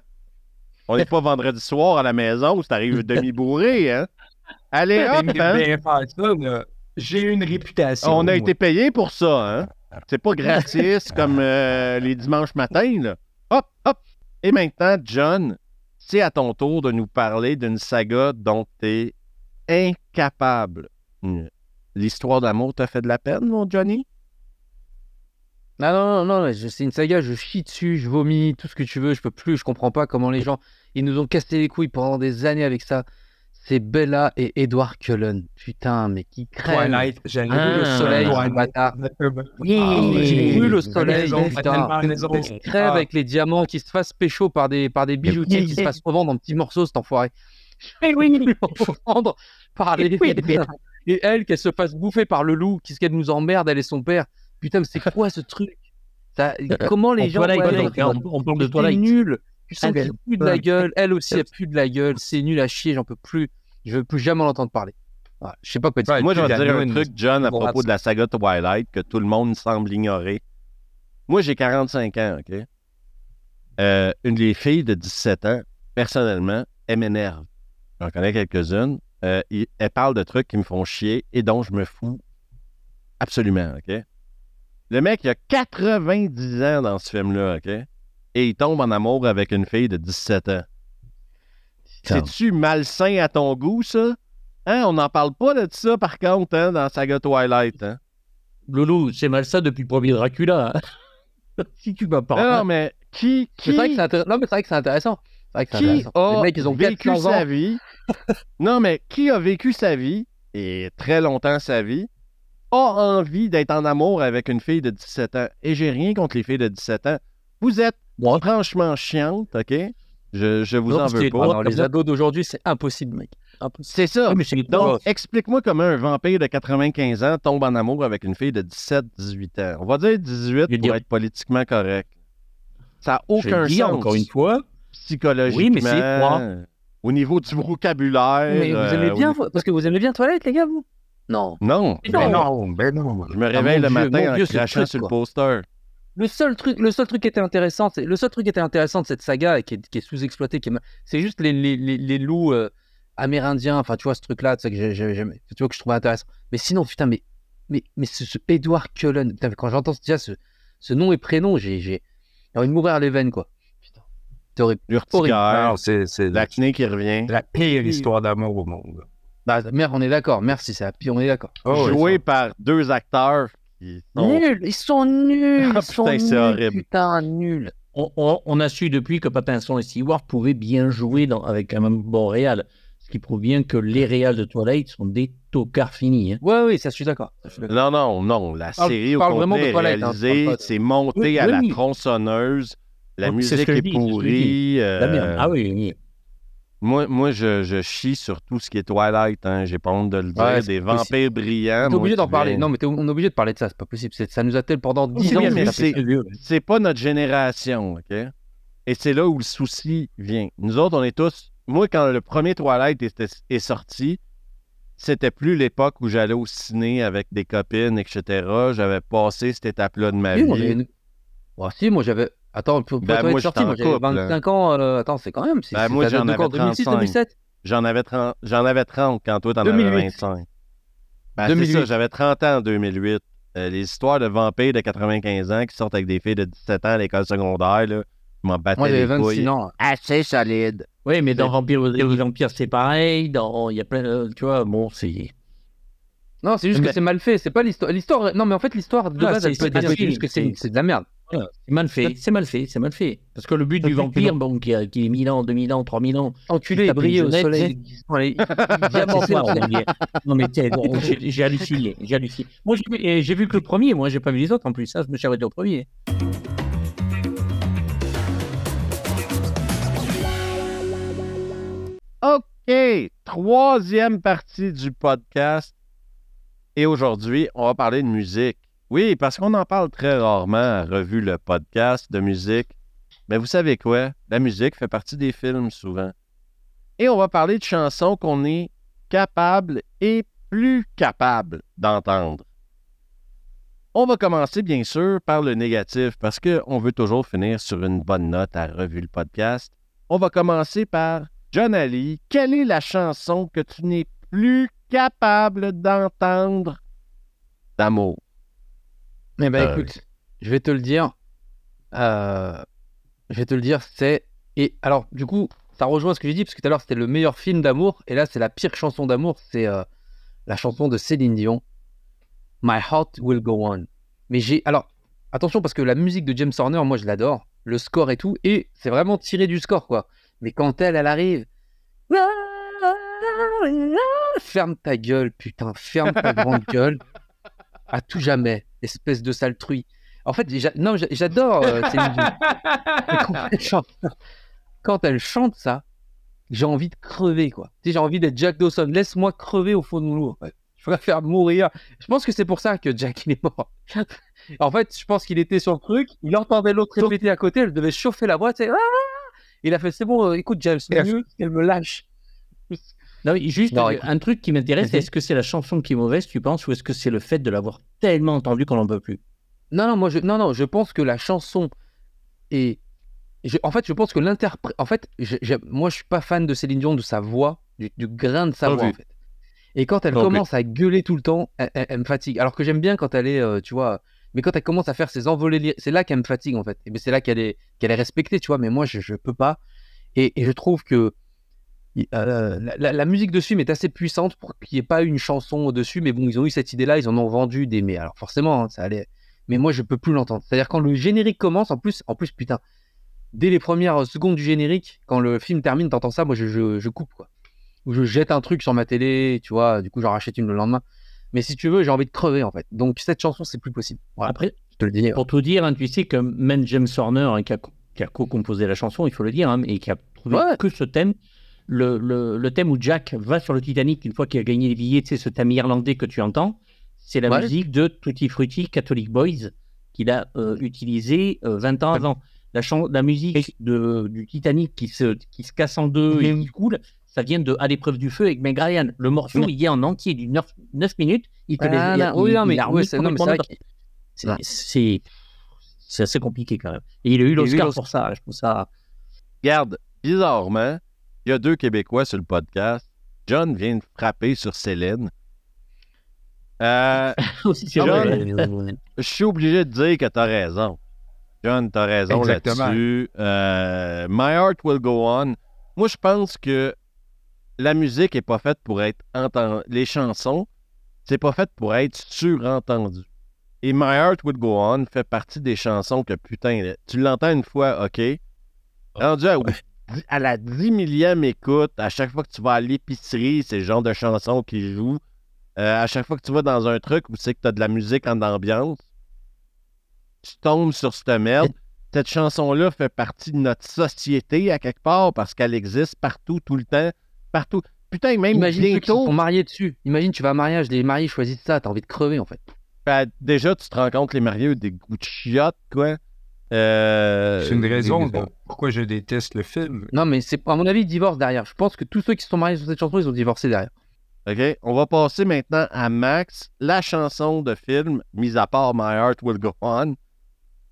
On n'est pas vendredi soir à la maison où tu arrives demi-bourré, hein? Allez, hop, hein? faire ça, là, J'ai une réputation. On a moi. été payé pour ça, hein? C'est pas gratis comme euh, les dimanches matins, là. Hop, hop! Et maintenant, John, c'est à ton tour de nous parler d'une saga dont tu es incapable. L'histoire d'amour t'a fait de la peine, mon Johnny? Non, non, non, non, je- c'est une saga, je chie dessus, je vomis, tout ce que tu veux, je peux plus, je comprends pas comment les gens, ils nous ont cassé les couilles pendant des années avec ça. C'est Bella et Edward Cullen. Putain, mais qui crèvent. Twilight, j'ai vu le Ah. soleil, Twilight. ce bâtard. Oui, Ah, J'ai vu le soleil, raison, putain. crève avec les diamants, qui se fasse pécho par des, par des bijoutiers, qui se fassent revendre en petits morceaux, cet enfoiré. oui, oui. Revendre par les. Et elle, qu'elle se fasse bouffer par le loup, qu'est-ce qu'elle nous emmerde, elle et son père. Putain, mais c'est quoi ce truc? Ça- Comment les En gens. Twilight, ouais, on, on parle de c'est Twilight. nul. Tu sens qu'il pue de la gueule. Elle aussi, elle pue de la gueule. C'est nul à chier, j'en peux plus. Je veux plus jamais l'entendre parler. Voilà, Je sais pas quoi dire. Ouais, Moi, je vais dire un truc, John, à propos de la saga Twilight que tout le monde semble ignorer. Moi, j'ai 45 ans, OK? Euh, une des filles de 17 ans, personnellement, elle m'énerve. J'en connais quelques-unes. Euh, elles parlent de trucs qui me font chier et dont je me fous absolument, OK? Le mec, il a 90 ans dans ce film-là, OK? Et il tombe en amour avec une fille de 17 ans. C'est-tu malsain à ton goût, ça? Hein? On n'en parle pas de ça, par contre, hein, dans Saga Twilight. Hein? Loulou, c'est mal ça depuis le premier Dracula. hein. si tu m'as pas. Non, non, mais qui, qui, c'est intér- Non, mais c'est vrai que c'est intéressant. C'est qui intéressant. a Les mecs, ils ont vécu 400 sa ans. vie? non, mais qui a vécu sa vie, et très longtemps sa vie, a envie d'être en amour avec une fille de 17 ans? Et j'ai rien contre les filles de 17 ans. Vous êtes Franchement chiantes, OK? Je, je vous Non, en veux pas. non, les ados d'aujourd'hui, c'est impossible, mec. C'est ça. Mais c'est Donc, explique-moi comment un vampire de 95 ans tombe en amour avec une fille de 17-18 ans. On va dire 18 Je pour dire- être politiquement correct. Ça n'a je aucun dis sens. encore une fois. Psychologiquement. Oui, mais c'est froid. Au niveau du vocabulaire. Mais vous aimez euh, bien, parce que vous aimez bien Toilette, les gars, vous? Non. Non. Non. Ben non, ben non. Je me Ah, réveille le Dieu, matin en Dieu, crachant sur quoi. le poster. Le seul truc, le seul truc qui était intéressant, c'est le seul truc qui était intéressant de cette saga et qui est, qui est sous-exploité, c'est juste les, les, les, les loups euh, amérindiens. Enfin, tu vois ce truc-là, tu sais tu vois que je trouvais intéressant. Mais sinon, putain, mais mais mais ce, ce Edward Cullen, putain, quand j'entends déjà ce, ce nom et prénom, j'ai envie de mourir les veines, quoi. Putain. C'est l'acné qui revient. la pire histoire d'amour au monde. Bah, merde, on est d'accord. Merci, c'est la pire, on est d'accord. Oh, joué par deux acteurs Nuls, ils sont nuls. Ah, ils sont putain, c'est nuls, horrible. Putain, nuls. On, on- on a su depuis que Pattinson et Stewart pouvaient bien jouer dans- avec un même bon réal. Ce qui prouve bien que les réals de Twilight sont des tocards finis. hein. Ouais, oui, ça, je suis d'accord. Non, non, non. La Parle- série au parle vraiment complet de est Twilight, hein, réalisée, de- c'est monté Oui, à la oui. tronçonneuse. La Donc, ce musique est pourrie. euh. Ah oui, oui. Moi, moi je, je chie sur tout ce qui est Twilight. Hein. J'ai pas honte de le dire. Ouais, Des vampires brillants. T'es obligé d'en parler. Non, mais t'es- on est obligé de parler de ça, c'est pas possible. Ça nous a tel pendant 10 C'est ans. c'est- pas notre génération, OK? Et c'est là où le souci vient. Nous autres, on est tous. Moi, quand le premier Twilight est sorti, c'était plus l'époque où j'allais au ciné avec des copines, etc. J'avais passé cette étape-là de ma Oui, moi, vie. une- Ouais, si, moi j'avais. Attends, pour, pour Ben, toi moi, être sorti, moi j'avais couple, 25 ans. euh, Attends, c'est quand même. C'est, c'est- moi, j'en avais quand 2006, 35. 2007 J'en avais 30, j'en avais 30 quand toi, t'en 2008. avais 25. Ben, c'est 2008. ça, j'avais 30 ans en 2008. Euh, les histoires de vampires de 95 ans qui sortent avec des filles de 17 ans à l'école secondaire, là, je m'en battais Moi j'avais les 26 couilles. ans. Assez solide. Oui, mais dans C'est- Vampire Vampire, c'est pareil. Dans... Il y a plein de... Tu vois, bon, c'est... Non, c'est juste Mais- que c'est mal fait. C'est pas l'histoire. L'histoire. Non, mais en fait, l'histoire de Ah, base, c'est- elle peut c'est être C'est juste que c'est, c'est- c'est de la merde. Voilà, c'est mal fait, c'est mal fait, c'est mal fait. Parce que le but Ça du que vampire, bon, qui, a- qui est 1000 ans, 2000 ans, 3000 ans, Enculé, brillait au soleil. Allez, dit. Non, mais j'ai j'ai halluciné, j'ai halluciné. Moi, j'ai vu que le premier, moi, j'ai pas vu les autres en plus. Ça, je me suis arrêté au premier. OK, troisième partie du podcast. Et aujourd'hui, on va parler de musique. Oui, parce qu'on en parle très rarement à Revue le podcast de musique. Mais vous savez quoi? La musique fait partie des films souvent. Et on va parler de chansons qu'on est capable et plus capable d'entendre. On va commencer, bien sûr, par le négatif, parce qu'on veut toujours finir sur une bonne note à Revue le podcast. On va commencer par John Ali. Quelle est la chanson que tu n'es plus capable d'entendre? D'amour? Eh ben, écoute, je vais te le dire. Euh, je vais te le dire, c'est. Et alors, du coup, ça rejoint ce que j'ai dit, parce que tout à l'heure, c'était le meilleur film d'amour, et là, c'est la pire chanson d'amour, c'est euh, la chanson de Céline Dion, My Heart Will Go On. Mais j'ai. Alors, attention, parce que la musique de James Horner, moi, je l'adore, le score et tout, et c'est vraiment tiré du score, quoi. Mais quand elle, elle arrive. Ferme ta gueule, putain, ferme ta grande gueule. À tout jamais, espèce de sale truie. En fait, non, j'a- j'adore euh, quand elle chante, ça, j'ai envie de crever, quoi. Tu sais, j'ai envie d'être Jack Dawson. Laisse-moi crever au fond de loup. en fait. Je préfère mourir. Je pense que c'est pour ça que Jack il est mort. en fait, je pense qu'il était sur le truc, il entendait l'autre répéter à côté, elle devait chauffer la boîte. Et... Ah il a fait c'est bon, euh, écoute James, mieux qu'elle me lâche. Non, mais juste Non, euh, un truc qui m'intéresse, est-ce que c'est la chanson qui est mauvaise, tu penses, ou est-ce que c'est le fait de l'avoir tellement entendue qu'on n'en peut plus? Non, non, moi, je, non, non, je pense que la chanson est. je- en fait, je pense que l'interprète. En fait, je- j'ai- moi, je suis pas fan de Céline Dion, de sa voix, du, du grain de sa voix, vu. en fait. Et quand elle Non plus. commence à gueuler tout le temps, elle, elle- elle me fatigue. Alors que j'aime bien quand elle est, euh, tu vois. Mais quand elle commence à faire ses envolées, c'est là qu'elle me fatigue, en fait. Et ben, c'est là qu'elle est, qu'elle est respectée, tu vois. Mais moi, je, je peux pas. Et, et je trouve que. Euh, la, musique de ce film est assez puissante pour qu'il n'y ait pas une chanson au-dessus, mais bon, ils ont eu cette idée-là, ils en ont vendu des. Mais alors, forcément, hein, ça allait mais moi je peux plus l'entendre. C'est-à-dire quand le générique commence, en plus, en plus putain, dès les premières secondes du générique, quand le film termine, t'entends ça, moi je, je, je coupe quoi. Ou je jette un truc sur ma télé, tu vois, du coup j'en rachète une le lendemain. Mais si tu veux, j'ai envie de crever en fait. Donc cette chanson, c'est plus possible. Voilà, Après, je te le dis. pour tout dire, hein, tu sais que même James Horner, hein, qui a, co-composé la chanson, il faut le dire, hein, et qui a trouvé Ouais. que ce thème, le, le- le thème où Jack va sur le Titanic une fois qu'il a gagné les billets, sais, ce thème irlandais que tu entends, c'est la Ouais. musique de Tutti Frutti Catholic Boys qu'il a euh, utilisé euh, 20 ans avant. La, la musique de, du Titanic qui se, qui se casse en deux et qui coule, ça vient de À l'épreuve du feu avec Meg Ryan. Le morceau, Mhm. il est en entier d'une 9, minutes. Il te Ah, non, oui, il- non, mais, c'est, non, mais c'est C'est-. C'est c'est assez compliqué quand même. Et il a eu l'Oscar pour ça. Je trouve ça. Regarde, bizarrement, il y a deux Québécois sur le podcast. John vient de frapper sur Céline. Euh, John- vrai. je suis obligé de dire que tu as raison. John, t'as raison Exactement. là-dessus. Euh, My Heart Will Go On. Moi, je pense que la musique est pas faite pour être entendue. Les chansons, c'est pas fait pour être surentendu. Et My Heart Will Go On fait partie des chansons que, putain, tu l'entends une fois, OK? Rendu à, à la 10 millième écoute, à chaque fois que tu vas à l'épicerie, c'est le genre de chansons qui jouent. Euh, à chaque fois que tu vas dans un truc où c'est que tu as de la musique en ambiance, tu tombes sur cette merde. Cette chanson-là fait partie de notre société à quelque part parce qu'elle existe partout, tout le temps, partout. Putain, même Imagine bientôt, sont mariés dessus. Imagine, tu vas à un mariage, les mariés choisissent ça, t'as envie de crever en fait. ben, déjà, tu te rends compte que les mariés ont des goûts de chiottes, quoi. Euh, C'est une raison pourquoi je déteste le film. Non, mais c'est à mon avis, ils divorcent derrière. Je pense que tous ceux qui se sont mariés sur cette chanson, ils ont divorcé derrière. OK? On va passer maintenant à Max, la chanson de film, mis à part My Heart Will Go On,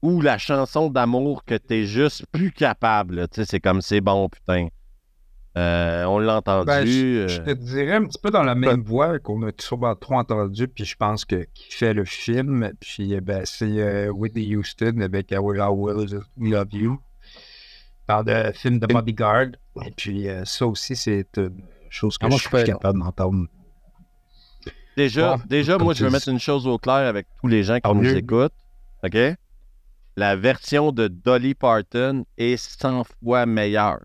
ou la chanson d'amour que t'es juste plus capable. Tu sais, c'est comme c'est bon, putain. Euh, on l'a entendu. Ben, je, je euh, te dirais un petit peu dans la même voie qu'on a sûrement trop entendu, puis je pense que qui fait le film, puis euh, ben, c'est euh, Whitney Houston avec I Will Always Love You. Par le film de Bodyguard. Et puis euh, ça aussi, c'est une chose que Ah, moi, je je suis fais- capable d'entendre. Déjà, Bon, déjà moi, je veux mettre une chose au clair avec tous les gens qui nous mieux. écoutent. OK? La version de Dolly Parton est 100 fois meilleure.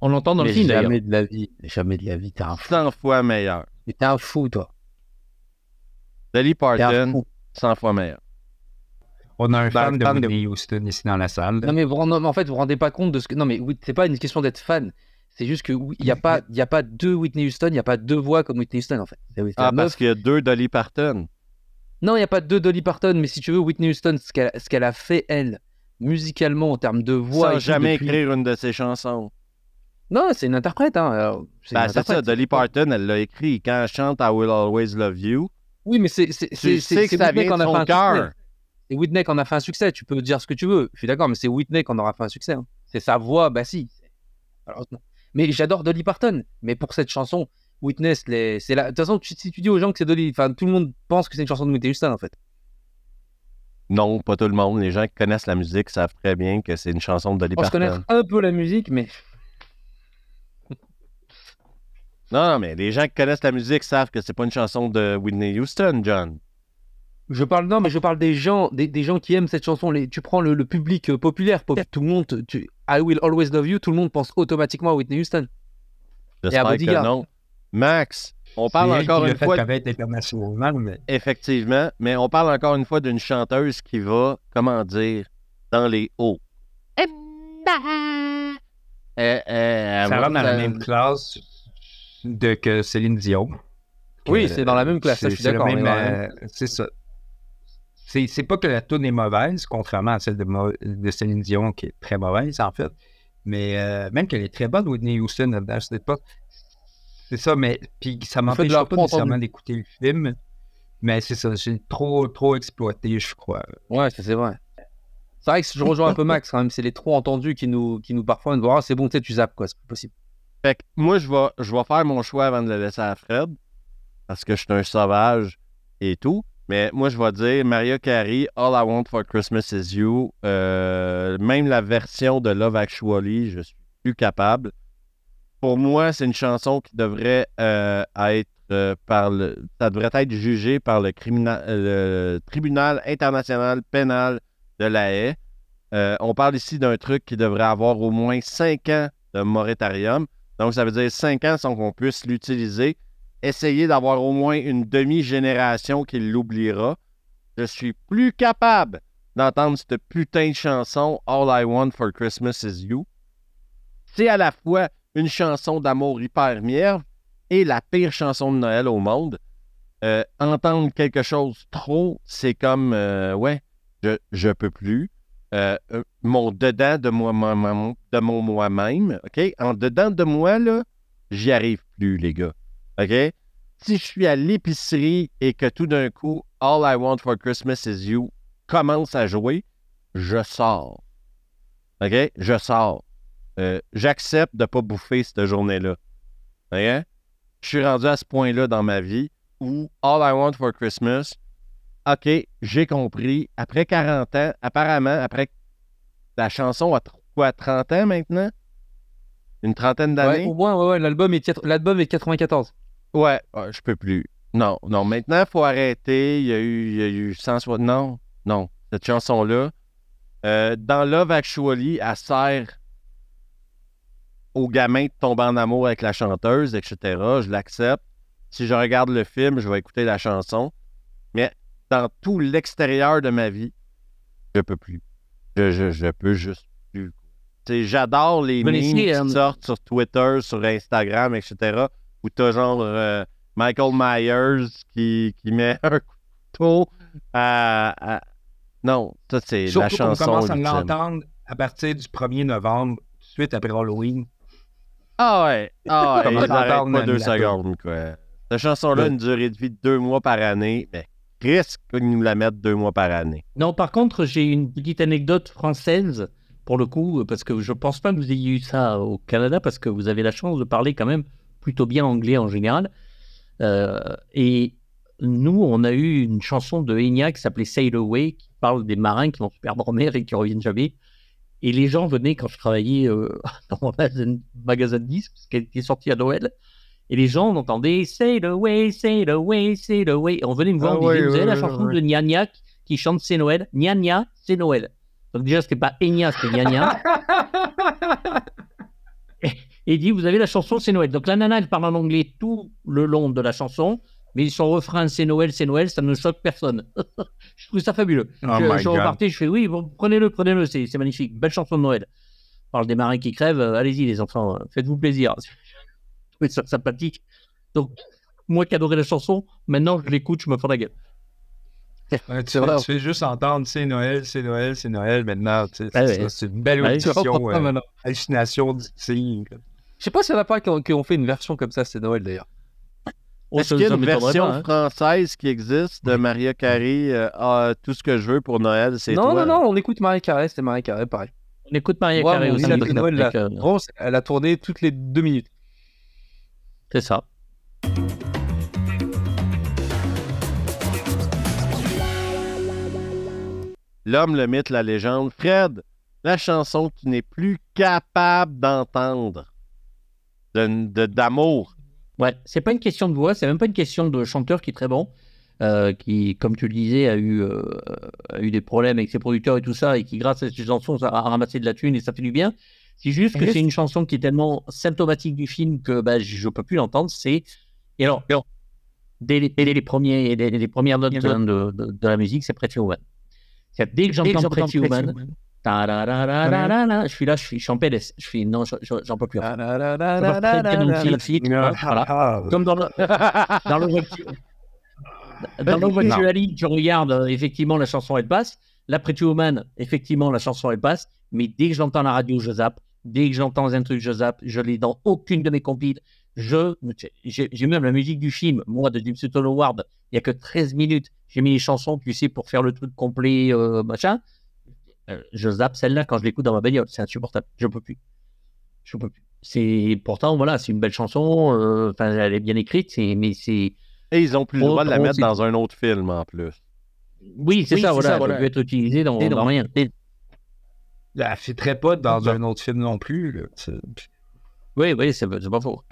On l'entend dans le film d'ailleurs. jamais de la vie. Jamais de la vie. T'es un fou. 100 fois meilleure. Mais T'es un fou, toi. Dolly Parton, fou. 100 fois meilleure. On a un Ben, fan de fan de- Whitney Houston ici dans la salle. Non, mais vous, en fait, vous vous rendez pas compte de ce que. Non, mais c'est pas une question d'être fan. C'est juste que oui, il n'y a, pas- il y a pas deux Whitney Houston, il n'y a pas deux voix comme Whitney Houston, en fait. Ah, parce qu'il y a deux Dolly Parton. Non, il n'y a pas deux Dolly Parton, mais si tu veux, Whitney Houston, ce qu'elle a fait, elle, musicalement, en termes de voix. Sans jamais depuis- écrire une de ses chansons. Non, c'est une interprète. Hein. alors, c'est une Ben, c'est ça. Dolly Parton, elle l'a écrit. Quand elle chante I Will Always Love You, Oui, mais c'est Whitney en a fait un cœur. succès. C'est Whitney qui en a fait un succès. Tu peux dire ce que tu veux. Je suis d'accord, mais c'est Whitney qui en aura fait un succès. hein. C'est sa voix, bah si. Malheureusement. Mais j'adore Dolly Parton. Mais pour cette chanson, Witness, les... c'est la... de toute façon, tu- si tu dis aux gens que c'est Dolly, enfin, tout le monde pense que c'est une chanson de Whitney Houston en fait. Non, pas tout le monde. Les gens qui connaissent la musique savent très bien que c'est une chanson de Dolly On Parton. connaît un peu la musique, mais Non, non, mais les gens qui connaissent la musique savent que c'est pas une chanson de Whitney Houston, John. je parle non, mais je parle des gens, des, des gens qui aiment cette chanson. Les... Tu prends le, le public euh, populaire, pop- tout le monde, tu... I Will Always Love You, tout le monde pense automatiquement à Whitney Houston. J'espère que Bodyguard. non. Max, on parle encore une fait fois, mais effectivement, mais on parle encore une fois d'une chanteuse qui va, comment dire, dans les hauts. Euh, euh, elle ça va- rentre dans la même classe de que Céline Dion. Oui, c'est dans la même classe, je suis d'accord, euh, C'est ça. C'est pas que la tune est mauvaise, contrairement à celle de, Céline Dion, qui est très mauvaise, en fait. Mais euh, même qu'elle est très bonne, Whitney Houston, là-dedans, c'est pas. C'est ça, mais. Puis ça m'empêche pas nécessairement d'écouter le film. Mais c'est ça, j'ai trop, trop exploité, je crois. Ouais, ça c'est vrai. C'est vrai que je rejoins un peu Max quand même. C'est les trop entendus qui nous, qui nous parfois nous disent Ah, c'est bon, tu sais, tu zappes quoi, c'est pas possible. Fait que moi, je vais, je vais faire mon choix avant de le laisser à Fred, parce que je suis un sauvage et tout. Mais moi, je vais dire Maria Carey, All I Want for Christmas is You. Euh, même la version de Love Actually, je suis plus capable. Pour moi, c'est une chanson qui devrait euh, être euh, par le. Ça devrait être jugé par le, le tribunal international pénal de la haie. Euh, on parle ici d'un truc qui devrait avoir au moins 5 ans de moratorium. Donc, ça veut dire 5 ans sans qu'on puisse l'utiliser. Essayez d'avoir au moins une demi-génération qui l'oubliera. Je suis plus capable d'entendre cette putain de chanson All I Want for Christmas is You. C'est à la fois une chanson d'amour hyper mièvre et la pire chanson de Noël au monde. Euh, entendre quelque chose trop, c'est comme, euh, ouais, je, je peux plus. Euh, euh, mon dedans de moi-même, OK? En dedans de moi, là, j'y arrive plus, les gars. OK? Si je suis à l'épicerie et que tout d'un coup, All I Want for Christmas is You commence à jouer, je sors. OK? Je sors. Euh, J'accepte de ne pas bouffer cette journée-là. Je suis rendu à ce point-là dans ma vie où All I Want for Christmas, OK, j'ai compris. Après 40 ans, apparemment, après la chanson a quoi, 30 ans maintenant? Une trentaine Ouais, d'années? au moins, ouais, ouais, l'album est, quatre- l'album est 94. Ouais, ouais, je peux plus. Non, non, maintenant, il faut arrêter. Il y a eu, il y a eu 160. Non, non, cette chanson-là. euh, dans Love Actually, elle sert aux gamins de tomber en amour avec la chanteuse, etc. Je l'accepte. Si je regarde le film, je vais écouter la chanson. Dans tout l'extérieur de ma vie, je peux plus. Je, je, je peux juste plus. J'adore les memes qui sortent sur Twitter, sur Instagram, etc. Où t'as genre euh, Michael Myers qui, qui met un couteau à. à- Non, ça c'est la chanson. commence à l'entendre à partir du 1er novembre, tout de suite après Halloween. Ah ouais, ah ouais, t'entendre pas deux secondes, quoi. Cette chanson-là a une durée de vie de deux mois par année, mais risque qu'ils nous la mettent deux mois par année. Non, par contre, j'ai une petite anecdote française, pour le coup, parce que je pense pas que vous ayez eu ça au Canada, parce que vous avez la chance de parler quand même plutôt bien anglais en général. Euh, et nous, on a eu une chanson de Enya qui s'appelait Sail Away, qui parle des marins qui vont se perdre en mer et qui reviennent jamais. Et les gens venaient quand je travaillais euh, dans un magasin de disques, qu'elle était sortie à Noël. Et les gens on entendait Sail Away, Sail Away, Sail Away. Et on venait me voir, Ah on disait, ouais, vous avez ouais, la chanson ouais. de Nya Nya qui chante C'est Noël. Nya Nya, c'est Noël. Donc déjà, c'était pas Enya, c'était Nya Nya. Et il dit, vous avez la chanson C'est Noël. Donc la nana, elle parle en anglais tout le long de la chanson, mais son refrain C'est Noël, c'est Noël, ça ne choque personne. je trouve ça fabuleux. Oh je je repartais, je fais oui, bon, prenez-le, prenez-le, c'est magnifique. Belle chanson de Noël. On parle des marins qui crèvent, euh, allez-y les enfants, euh, faites-vous plaisir. Je trouvais ça sympathique. Donc, moi qui adorais la chanson, maintenant je l'écoute, je me fais la gueule. Ouais, tu, tu fais juste entendre c'est Noël, c'est Noël, c'est Noël maintenant. tu sais, Ouais, c'est ouais. ça, c'est une belle Ouais, audition, euh, hallucination auditive. Je sais pas si on a pas qu'on qu'on fait une version comme ça, c'est Noël d'ailleurs. Oh, Est-ce qu'il y a une version pas, hein. française qui existe de Maria Carey euh, Ah, Tout ce que je veux pour Noël, c'est Non, toi? non, non, on écoute Marie Carré, c'était Marie Carré, pareil. On écoute Maria Ouais, Carey aussi. Noël, là. euh, elle a tourné toutes les deux minutes. C'est ça. L'homme, le mythe, la légende. Fred, la chanson que tu n'es plus capable d'entendre de- de- d'amour. Ouais, c'est pas une question de voix, c'est même pas une question de chanteur qui est très bon, euh, qui, comme tu le disais, a eu, euh, a eu des problèmes avec ses producteurs et tout ça, et qui, grâce à cette chanson, ça a ramassé de la thune et ça fait du bien. C'est juste que c'est une chanson qui est tellement symptomatique du film que bah, je peux plus l'entendre. C'est et alors, et alors, dès, les, dès les premiers, dès les premières notes de, de- de- de la musique, c'est Pretty Woman. Dès que j'entends Pretty Woman, je suis là, je suis, je suis en PLS. Je suis non, je- je- j'en peux plus. Comme dans le, dans le dans Actually, tu regardes, effectivement, la chanson, elle passe. La Pretty Woman, effectivement, la chanson, elle passe. Mais dès que j'entends la radio, je zappe. Dès que j'entends un truc, je zappe. Je l'ai dans aucune de mes compiles. Je, j'ai même la musique du film. Moi, de Jim Sutton Howard, il n'y a que 13 minutes. J'ai mis les chansons, tu sais, pour faire le truc complet, euh, machin. Euh, je zappe celle-là quand je l'écoute dans ma bagnole. C'est insupportable. Je peux plus. Je peux plus. C'est pourtant voilà, c'est une belle chanson. euh, Enfin, elle est bien écrite, mais c'est Et ils ont plus le droit de la mettre dans un autre film en plus. Oui, c'est Oui, ça, voilà. ça, voilà. peut être utilisée dans, dans rien. Elle ne fitterait pas dans un autre film non plus. là. Oui, oui, c'est c'est pas faux.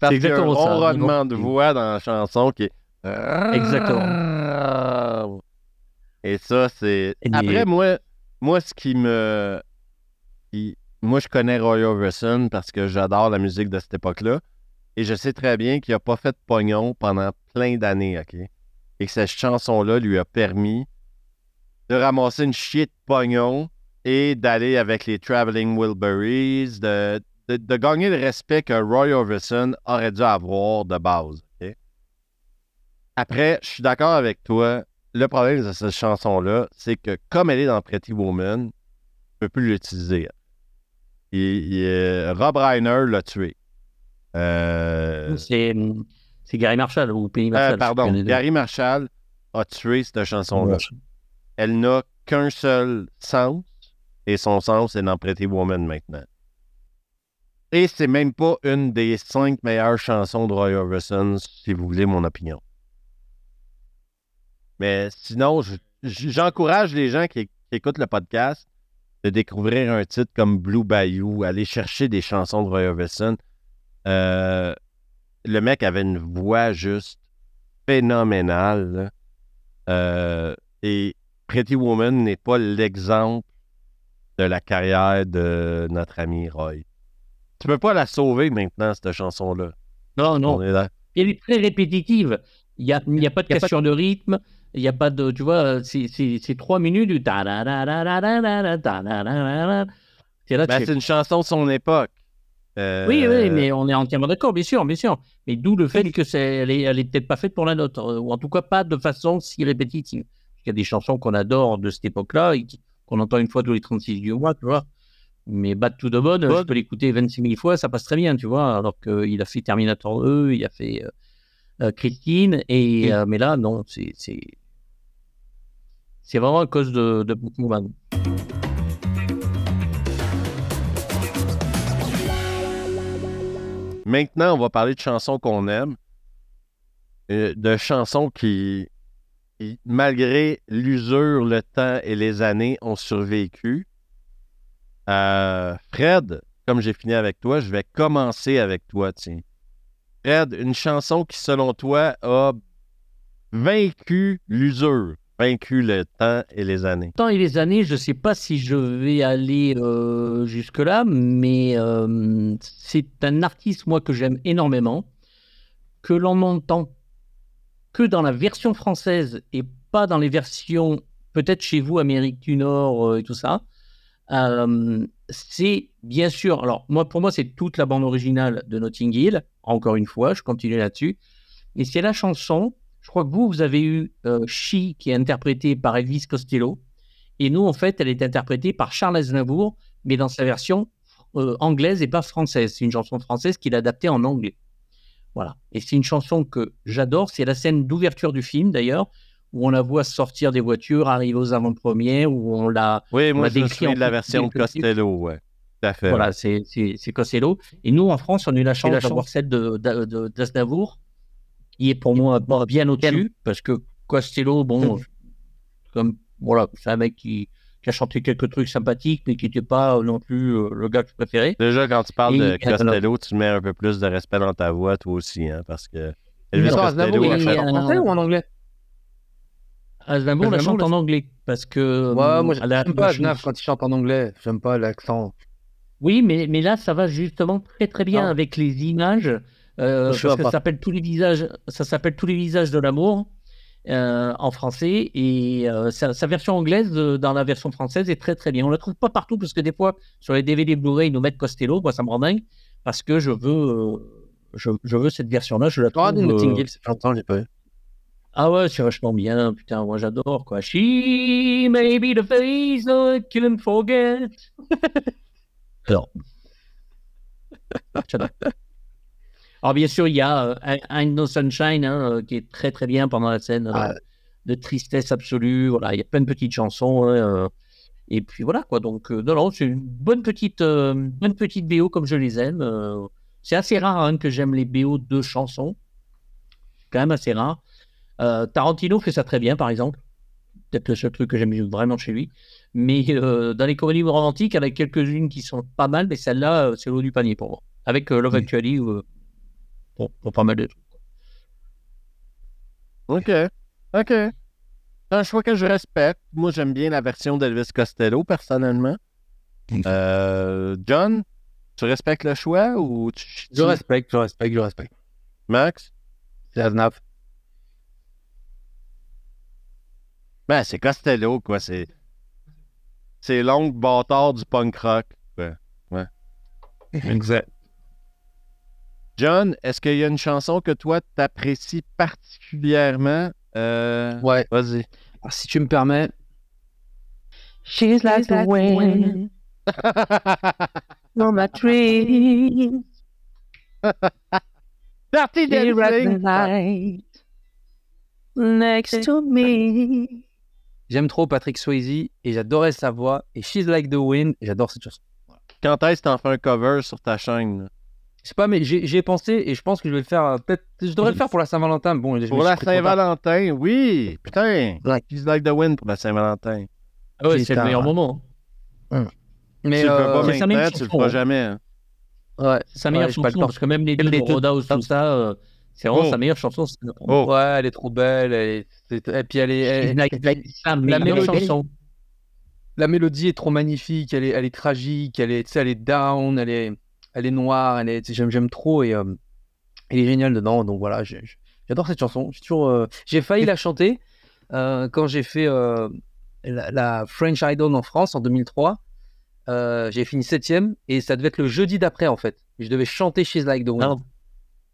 C'est qu'il y a un exactement ça. ronronnement de voix dans la chanson qui est. Exactement. Et ça, c'est. Après, moi, moi, ce qui me. qui- Moi, je connais Roy Orbison parce que j'adore la musique de cette époque-là. Et je sais très bien qu'il n'a pas fait de pognon pendant plein d'années, OK? Et que cette chanson-là lui a permis de ramasser une chier de pognon et d'aller avec les Traveling Wilburys, de, de, gagner le respect que Roy Orbison aurait dû avoir de base? Après, je suis d'accord avec toi. Le problème de cette chanson-là, c'est que comme elle est dans Pretty Woman, je ne peux plus l'utiliser. Il- il- euh, Rob Reiner l'a tué. Euh, C'est c'est Gary Marshall ou Penny euh, Marshall. pardon. Gary Marshall a tué cette chanson-là. Elle n'a qu'un seul sens, et son sens est dans Pretty Woman maintenant. Et c'est même pas une des cinq meilleures chansons de Roy Orbison, si vous voulez mon opinion. Mais sinon, je- j'encourage les gens qui, qui écoutent le podcast de découvrir un titre comme Blue Bayou, aller chercher des chansons de Roy Orbison. Euh, le mec avait une voix juste phénoménale. Euh, et Pretty Woman n'est pas l'exemple de la carrière de notre ami Roy. Tu peux pas la sauver maintenant, cette chanson-là. Non, non. Elle est très répétitive. Il n'y a, y a pas de Il y a pas question de rythme. Il n'y a pas de. Tu vois, c'est- c'est trois minutes du. C'est une chanson de son époque. Euh, Oui, oui, mais on est entièrement d'accord, bien sûr, bien sûr. Mais d'où le fait que c'est, elle est, peut-être pas faite pour la note, euh, ou en tout cas pas de façon si répétitive. Il y a des chansons qu'on adore de cette époque-là, et qu'on entend une fois tous les 36 du mois, tu vois. Mais Bad to the Bone, je Bone. peux l'écouter 26 000 fois, ça passe très bien, tu vois. Alors qu'il a fait Terminator 2, il a fait euh, euh, Christine, et, euh, mais là, non, c'est, c'est, vraiment à cause de, de Batman. Maintenant, on va parler de chansons qu'on aime, euh, de chansons qui, qui, malgré l'usure, le temps et les années, ont survécu. Euh, Fred, comme j'ai fini avec toi, je vais commencer avec toi, tiens. Fred, une chanson qui, selon toi, a vaincu l'usure, vaincu le temps et les années. temps et les années, je ne sais pas si je vais aller euh, jusque-là, mais euh, c'est un artiste, moi, que j'aime énormément, que l'on n'entend que dans la version française et pas dans les versions, peut-être chez vous, Amérique du Nord euh, et tout ça. C'est bien sûr, alors moi, pour moi, c'est toute la bande originale de Notting Hill, encore une fois, je continue là-dessus, et c'est la chanson je crois que vous, vous avez eu euh, She, qui est interprétée par Elvis Costello. Et nous, en fait, elle est interprétée par Charles Aznavour, mais dans sa version euh, anglaise et pas française. C'est une chanson française qu'il a adaptée en anglais. Voilà. Et c'est une chanson que j'adore. C'est la scène d'ouverture du film, d'ailleurs, où on la voit sortir des voitures, arriver aux avant-premières, où on la. Oui, moi, je me décrit souviens en de la version. Costello, ouais. Tout à fait. Voilà, c'est Costello. Et nous, en France, on a eu la chance d'avoir celle de- de- de- d'Aznavour, qui est pour moi bon, bien au-dessus, parce que Costello, bon, comme voilà, c'est un mec qui, qui a chanté quelques trucs sympathiques, mais qui n'était pas euh, non plus euh, le gars que je préférais. Déjà, quand tu parles Et- de Costello, tu mets un peu plus de respect dans ta voix, toi aussi, hein, parce que Elvis Costello en français ou en anglais? Aznavour la chante en anglais, parce que... Ouais, euh, moi, elle a- j'aime pas Aznavour quand il chante en anglais. J'aime pas l'accent. Oui, mais, mais là, ça va justement très très bien Ah. avec les images. Euh, parce que ça s'appelle tous les visages, ça s'appelle tous les visages de l'amour euh, en français et euh, sa, sa version anglaise dans la version française est très très bien. On la trouve pas partout parce que des fois sur les DVD Blu-ray ils nous mettent Costello, moi ça me rend dingue parce que je veux je, je veux cette version-là, je la trouve. Oh, Notting euh, Hill, ça fait longtemps j'ai pas vu. ah ouais, c'est vachement bien, putain, moi j'adore quoi. She may be the face I can't forget. Alors. Alors bien sûr, il y a euh, I- I'm No Sunshine hein, euh, qui est très très bien pendant la scène euh, Ah. de tristesse absolue. Voilà, il y a plein de petites chansons. hein, et puis voilà quoi. Donc non, non, c'est une bonne petite, bonne petite BO comme je les aime. c'est assez rare hein, que j'aime les BO de chansons. Quand même assez rare. Euh, Tarantino fait ça très bien, par exemple. Peut-être le seul truc que j'aime vraiment chez lui. Mais euh, dans les comédies romantiques, il y en a quelques-unes qui sont pas mal, mais celle-là, c'est l'eau du panier pour moi. Avec euh, Love Oui. Actually, pour, pour pas mal de trucs. OK. OK. C'est un choix que je respecte. Moi, j'aime bien la version d'Elvis Costello, personnellement. Euh, John, tu respectes le choix ou tu... Je respecte, je respecte, je respecte. Max? C'est Aznavour. Ben, c'est Costello, quoi. C'est... C'est l'oncle bâtard du punk rock. Exact. John, est-ce qu'il y a une chanson que toi, t'apprécies particulièrement? Euh... Ouais. Vas-y. Alors, si tu me permets. She's like the wind on my tree. Dancing! night next to me. J'aime trop Patrick Swayze et j'adorais sa voix. Et She's Like the Wind, et j'adore cette chanson. Quand est-ce que t'en fais un cover sur ta chaîne? Là? C'est pas, mais j'ai pensé et je pense que je vais le faire. euh, Peut-être, je devrais le faire pour la Saint-Valentin. Bon, je Pour la. Saint-Valentin, oui. Putain. She's like the wind pour la Saint-Valentin. Ah ouais, c'est le meilleur moment. Mais tu le fais euh, pas maintenant, tu le chanson, feras hein. jamais. hein. ouais, C'est sa meilleure Ouais, chanson, parce que même les deux les Roadhouse, tout ça, euh, c'est vraiment Oh. sa meilleure chanson. Oh. ouais, elle est trop belle. elle est- c'est- Et puis elle est, elle- Like- like sa meilleure mélodie- chanson. la mélodie est trop magnifique. Elle est, elle est tragique. Elle est, sais, elle est down. Elle est, elle est noire. Elle est, j'aime, trop et euh, elle est géniale dedans. Donc voilà, j'adore cette chanson. J'ai toujours, euh, j'ai failli la chanter euh, quand j'ai fait la, la French Idol en France en 2003. Euh, j'ai fini septième et ça devait être le jeudi d'après en fait. Je devais chanter She's Like the Wind. Ah.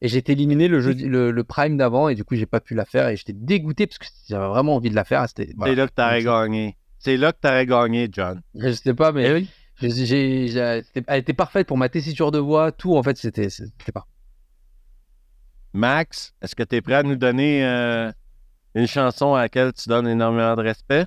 Et j'ai été éliminé le, jeudi, le, le prime d'avant et du coup j'ai pas pu la faire et j'étais dégoûté parce que j'avais vraiment envie de la faire. C'était, voilà. C'est là que t'aurais gagné. C'est là que t'aurais gagné, John. Je sais pas, mais Eh oui. J'ai- elle était parfaite pour ma tessiture de voix, tout en fait c'était c'était pas. Max, est-ce que tu es prêt à nous donner euh, une chanson à laquelle tu donnes énormément de respect?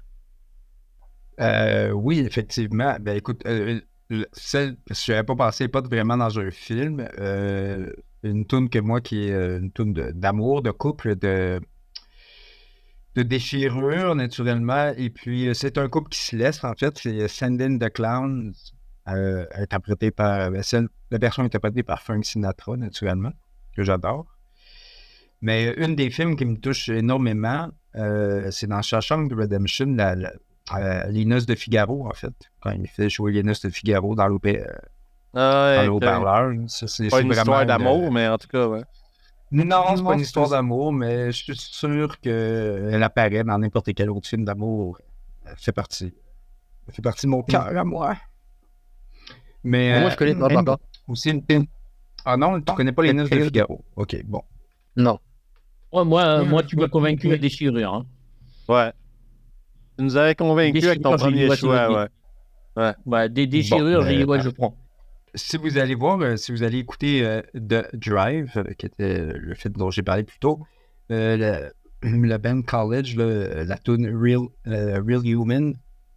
Euh, oui, effectivement. Ben écoute, euh, le- celle, je n'avais pas pensé pas vraiment dans un film, euh, une tune que moi qui est euh, une tune de- d'amour, de, couple, de, de déchirure naturellement. Et puis euh, c'est un couple qui se laisse en fait. C'est Sending the Clowns, euh, interprété par ben, celle- la version interprétée par Frank Sinatra naturellement, que j'adore. Mais une des films qui me touche énormément, euh, c'est dans Shawshank Redemption, la, la- euh, les noces de Figaro, en fait. Quand il fait jouer les noces de Figaro dans l'opé- euh, Ah, dans. Ça, C'est pas une histoire d'amour, mais en tout cas, ouais. Non, c'est pas une histoire pas- d'amour, mais je suis sûr qu'elle apparaît dans n'importe quel autre film d'amour. Elle fait partie. Elle fait partie de mon cœur à moi. Mais Moi euh, je connais pas par contre. aussi une... Ah non, tu connais pas les noces de Figaro. Ok, bon. Non. Ouais, moi, moi, tu m'as convaincu la déchirure. Hein. Ouais. Tu nous avais convaincus avec ton premier ouais, choix, ouais. dire. Ouais, des déchirures, Bon, j'ai dit, euh, ouais, je prends. Si vous allez voir, euh, si vous allez écouter euh, The Drive, euh, qui était le film dont j'ai parlé plus tôt, euh, le, la band College, la tune Real, euh, Real Human,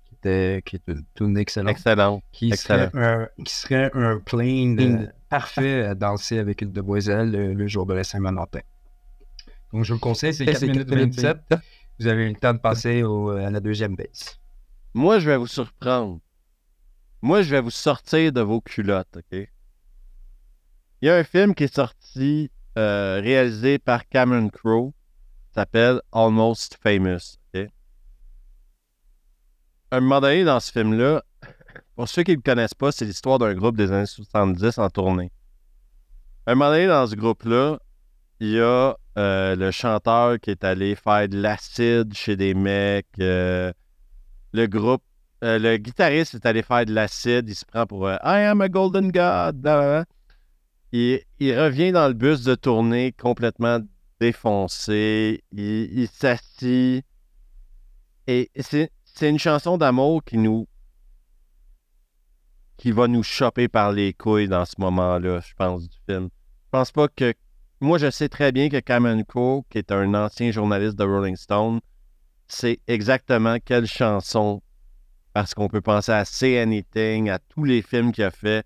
qui, était, qui est une tune excellente, Excellent. qui, excellent. Serait un, qui serait un plane parfait à danser avec une demoiselle le jour de la Saint-Valentin. Donc, je vous le conseille, c'est Et 4 c'est minutes 4 minutes 27. Vous avez eu le temps de passer au- à la deuxième base. Moi, je vais vous surprendre. Moi, je vais vous sortir de vos culottes, OK? Il y a un film qui est sorti, euh, réalisé par Cameron Crowe, s'appelle Almost Famous? Un moment donné, dans ce film-là, pour ceux qui ne le connaissent pas, c'est l'histoire d'un groupe des années 70 en tournée. Un moment donné, dans ce groupe-là, il y a euh, le chanteur qui est allé faire de l'acide chez des mecs. euh, le groupe, euh, le guitariste est allé faire de l'acide. Il se prend pour euh, I am a golden god. Il, revient dans le bus de tournée complètement défoncé. Il, il s'assit. Et c'est c'est une chanson d'amour qui nous. qui va nous choper par les couilles dans ce moment-là, je pense, du film. Je pense pas que. Moi, je sais très bien que Cameron Crowe, qui est un ancien journaliste de Rolling Stone, sait exactement quelle chanson. Parce qu'on peut penser à Say Anything, à tous les films qu'il a fait.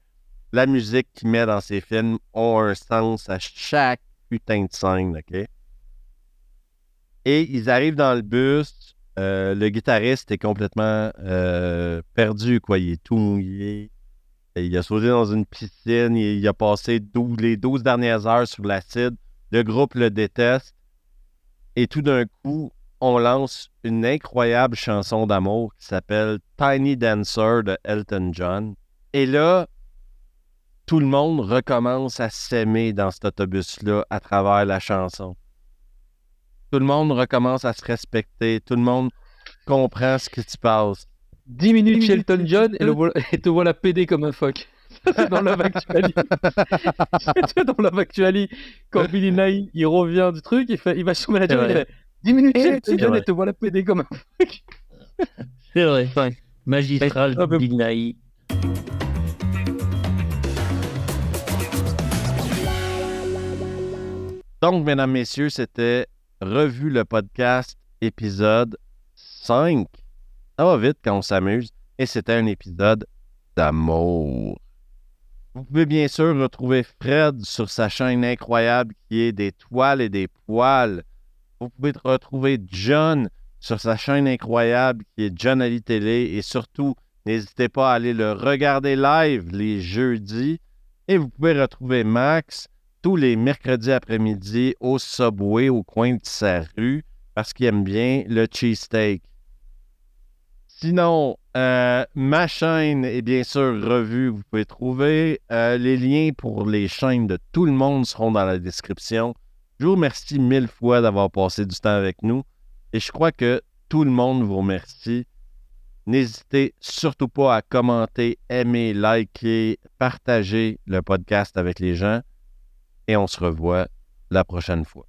La musique qu'il met dans ses films ont un sens à chaque putain de scène, OK? Et ils arrivent dans le bus. euh, le guitariste est complètement euh, perdu, quoi. Il est tout mouillé. Il a sauté dans une piscine. Il, a passé 12 les 12 dernières heures sur l'acide. Le groupe le déteste. Et tout d'un coup, on lance une incroyable chanson d'amour qui s'appelle Tiny Dancer de Elton John. Et là, tout le monde recommence à s'aimer dans cet autobus-là à travers la chanson. Tout le monde recommence à se respecter. Tout le monde comprend ce qui se passe. 10 minutes chez Elton John et, le voilà- et te voilà pédé comme un phoque. Ça, c'est dans Love Actually. C'est dans Love Actually. Quand Billy Nye, il revient du truc, il, fait, il va sur manager, il fait 10 minutes Elton John vrai. et te voilà pédé comme un. C'est vrai. Magistral, Ah, mais- Bill Nighy. Donc, mesdames, messieurs, c'était Revu le podcast épisode 5. Ça va vite quand on s'amuse. Et c'était un épisode d'amour. Vous pouvez bien sûr retrouver Fred sur sa chaîne incroyable qui est des toiles et des poils. Vous pouvez retrouver John sur sa chaîne incroyable qui est John Ali Télé et surtout, n'hésitez pas à aller le regarder live les jeudis. Et vous pouvez retrouver Max tous les mercredis après-midi au Subway au coin de sa rue parce qu'il aime bien le cheesesteak. Sinon, euh, ma chaîne est bien sûr revue, vous pouvez trouver. Euh, les liens pour les chaînes de tout le monde seront dans la description. Je vous remercie mille fois d'avoir passé du temps avec nous et je crois que tout le monde vous remercie. N'hésitez surtout pas à commenter, aimer, liker, partager le podcast avec les gens et on se revoit la prochaine fois.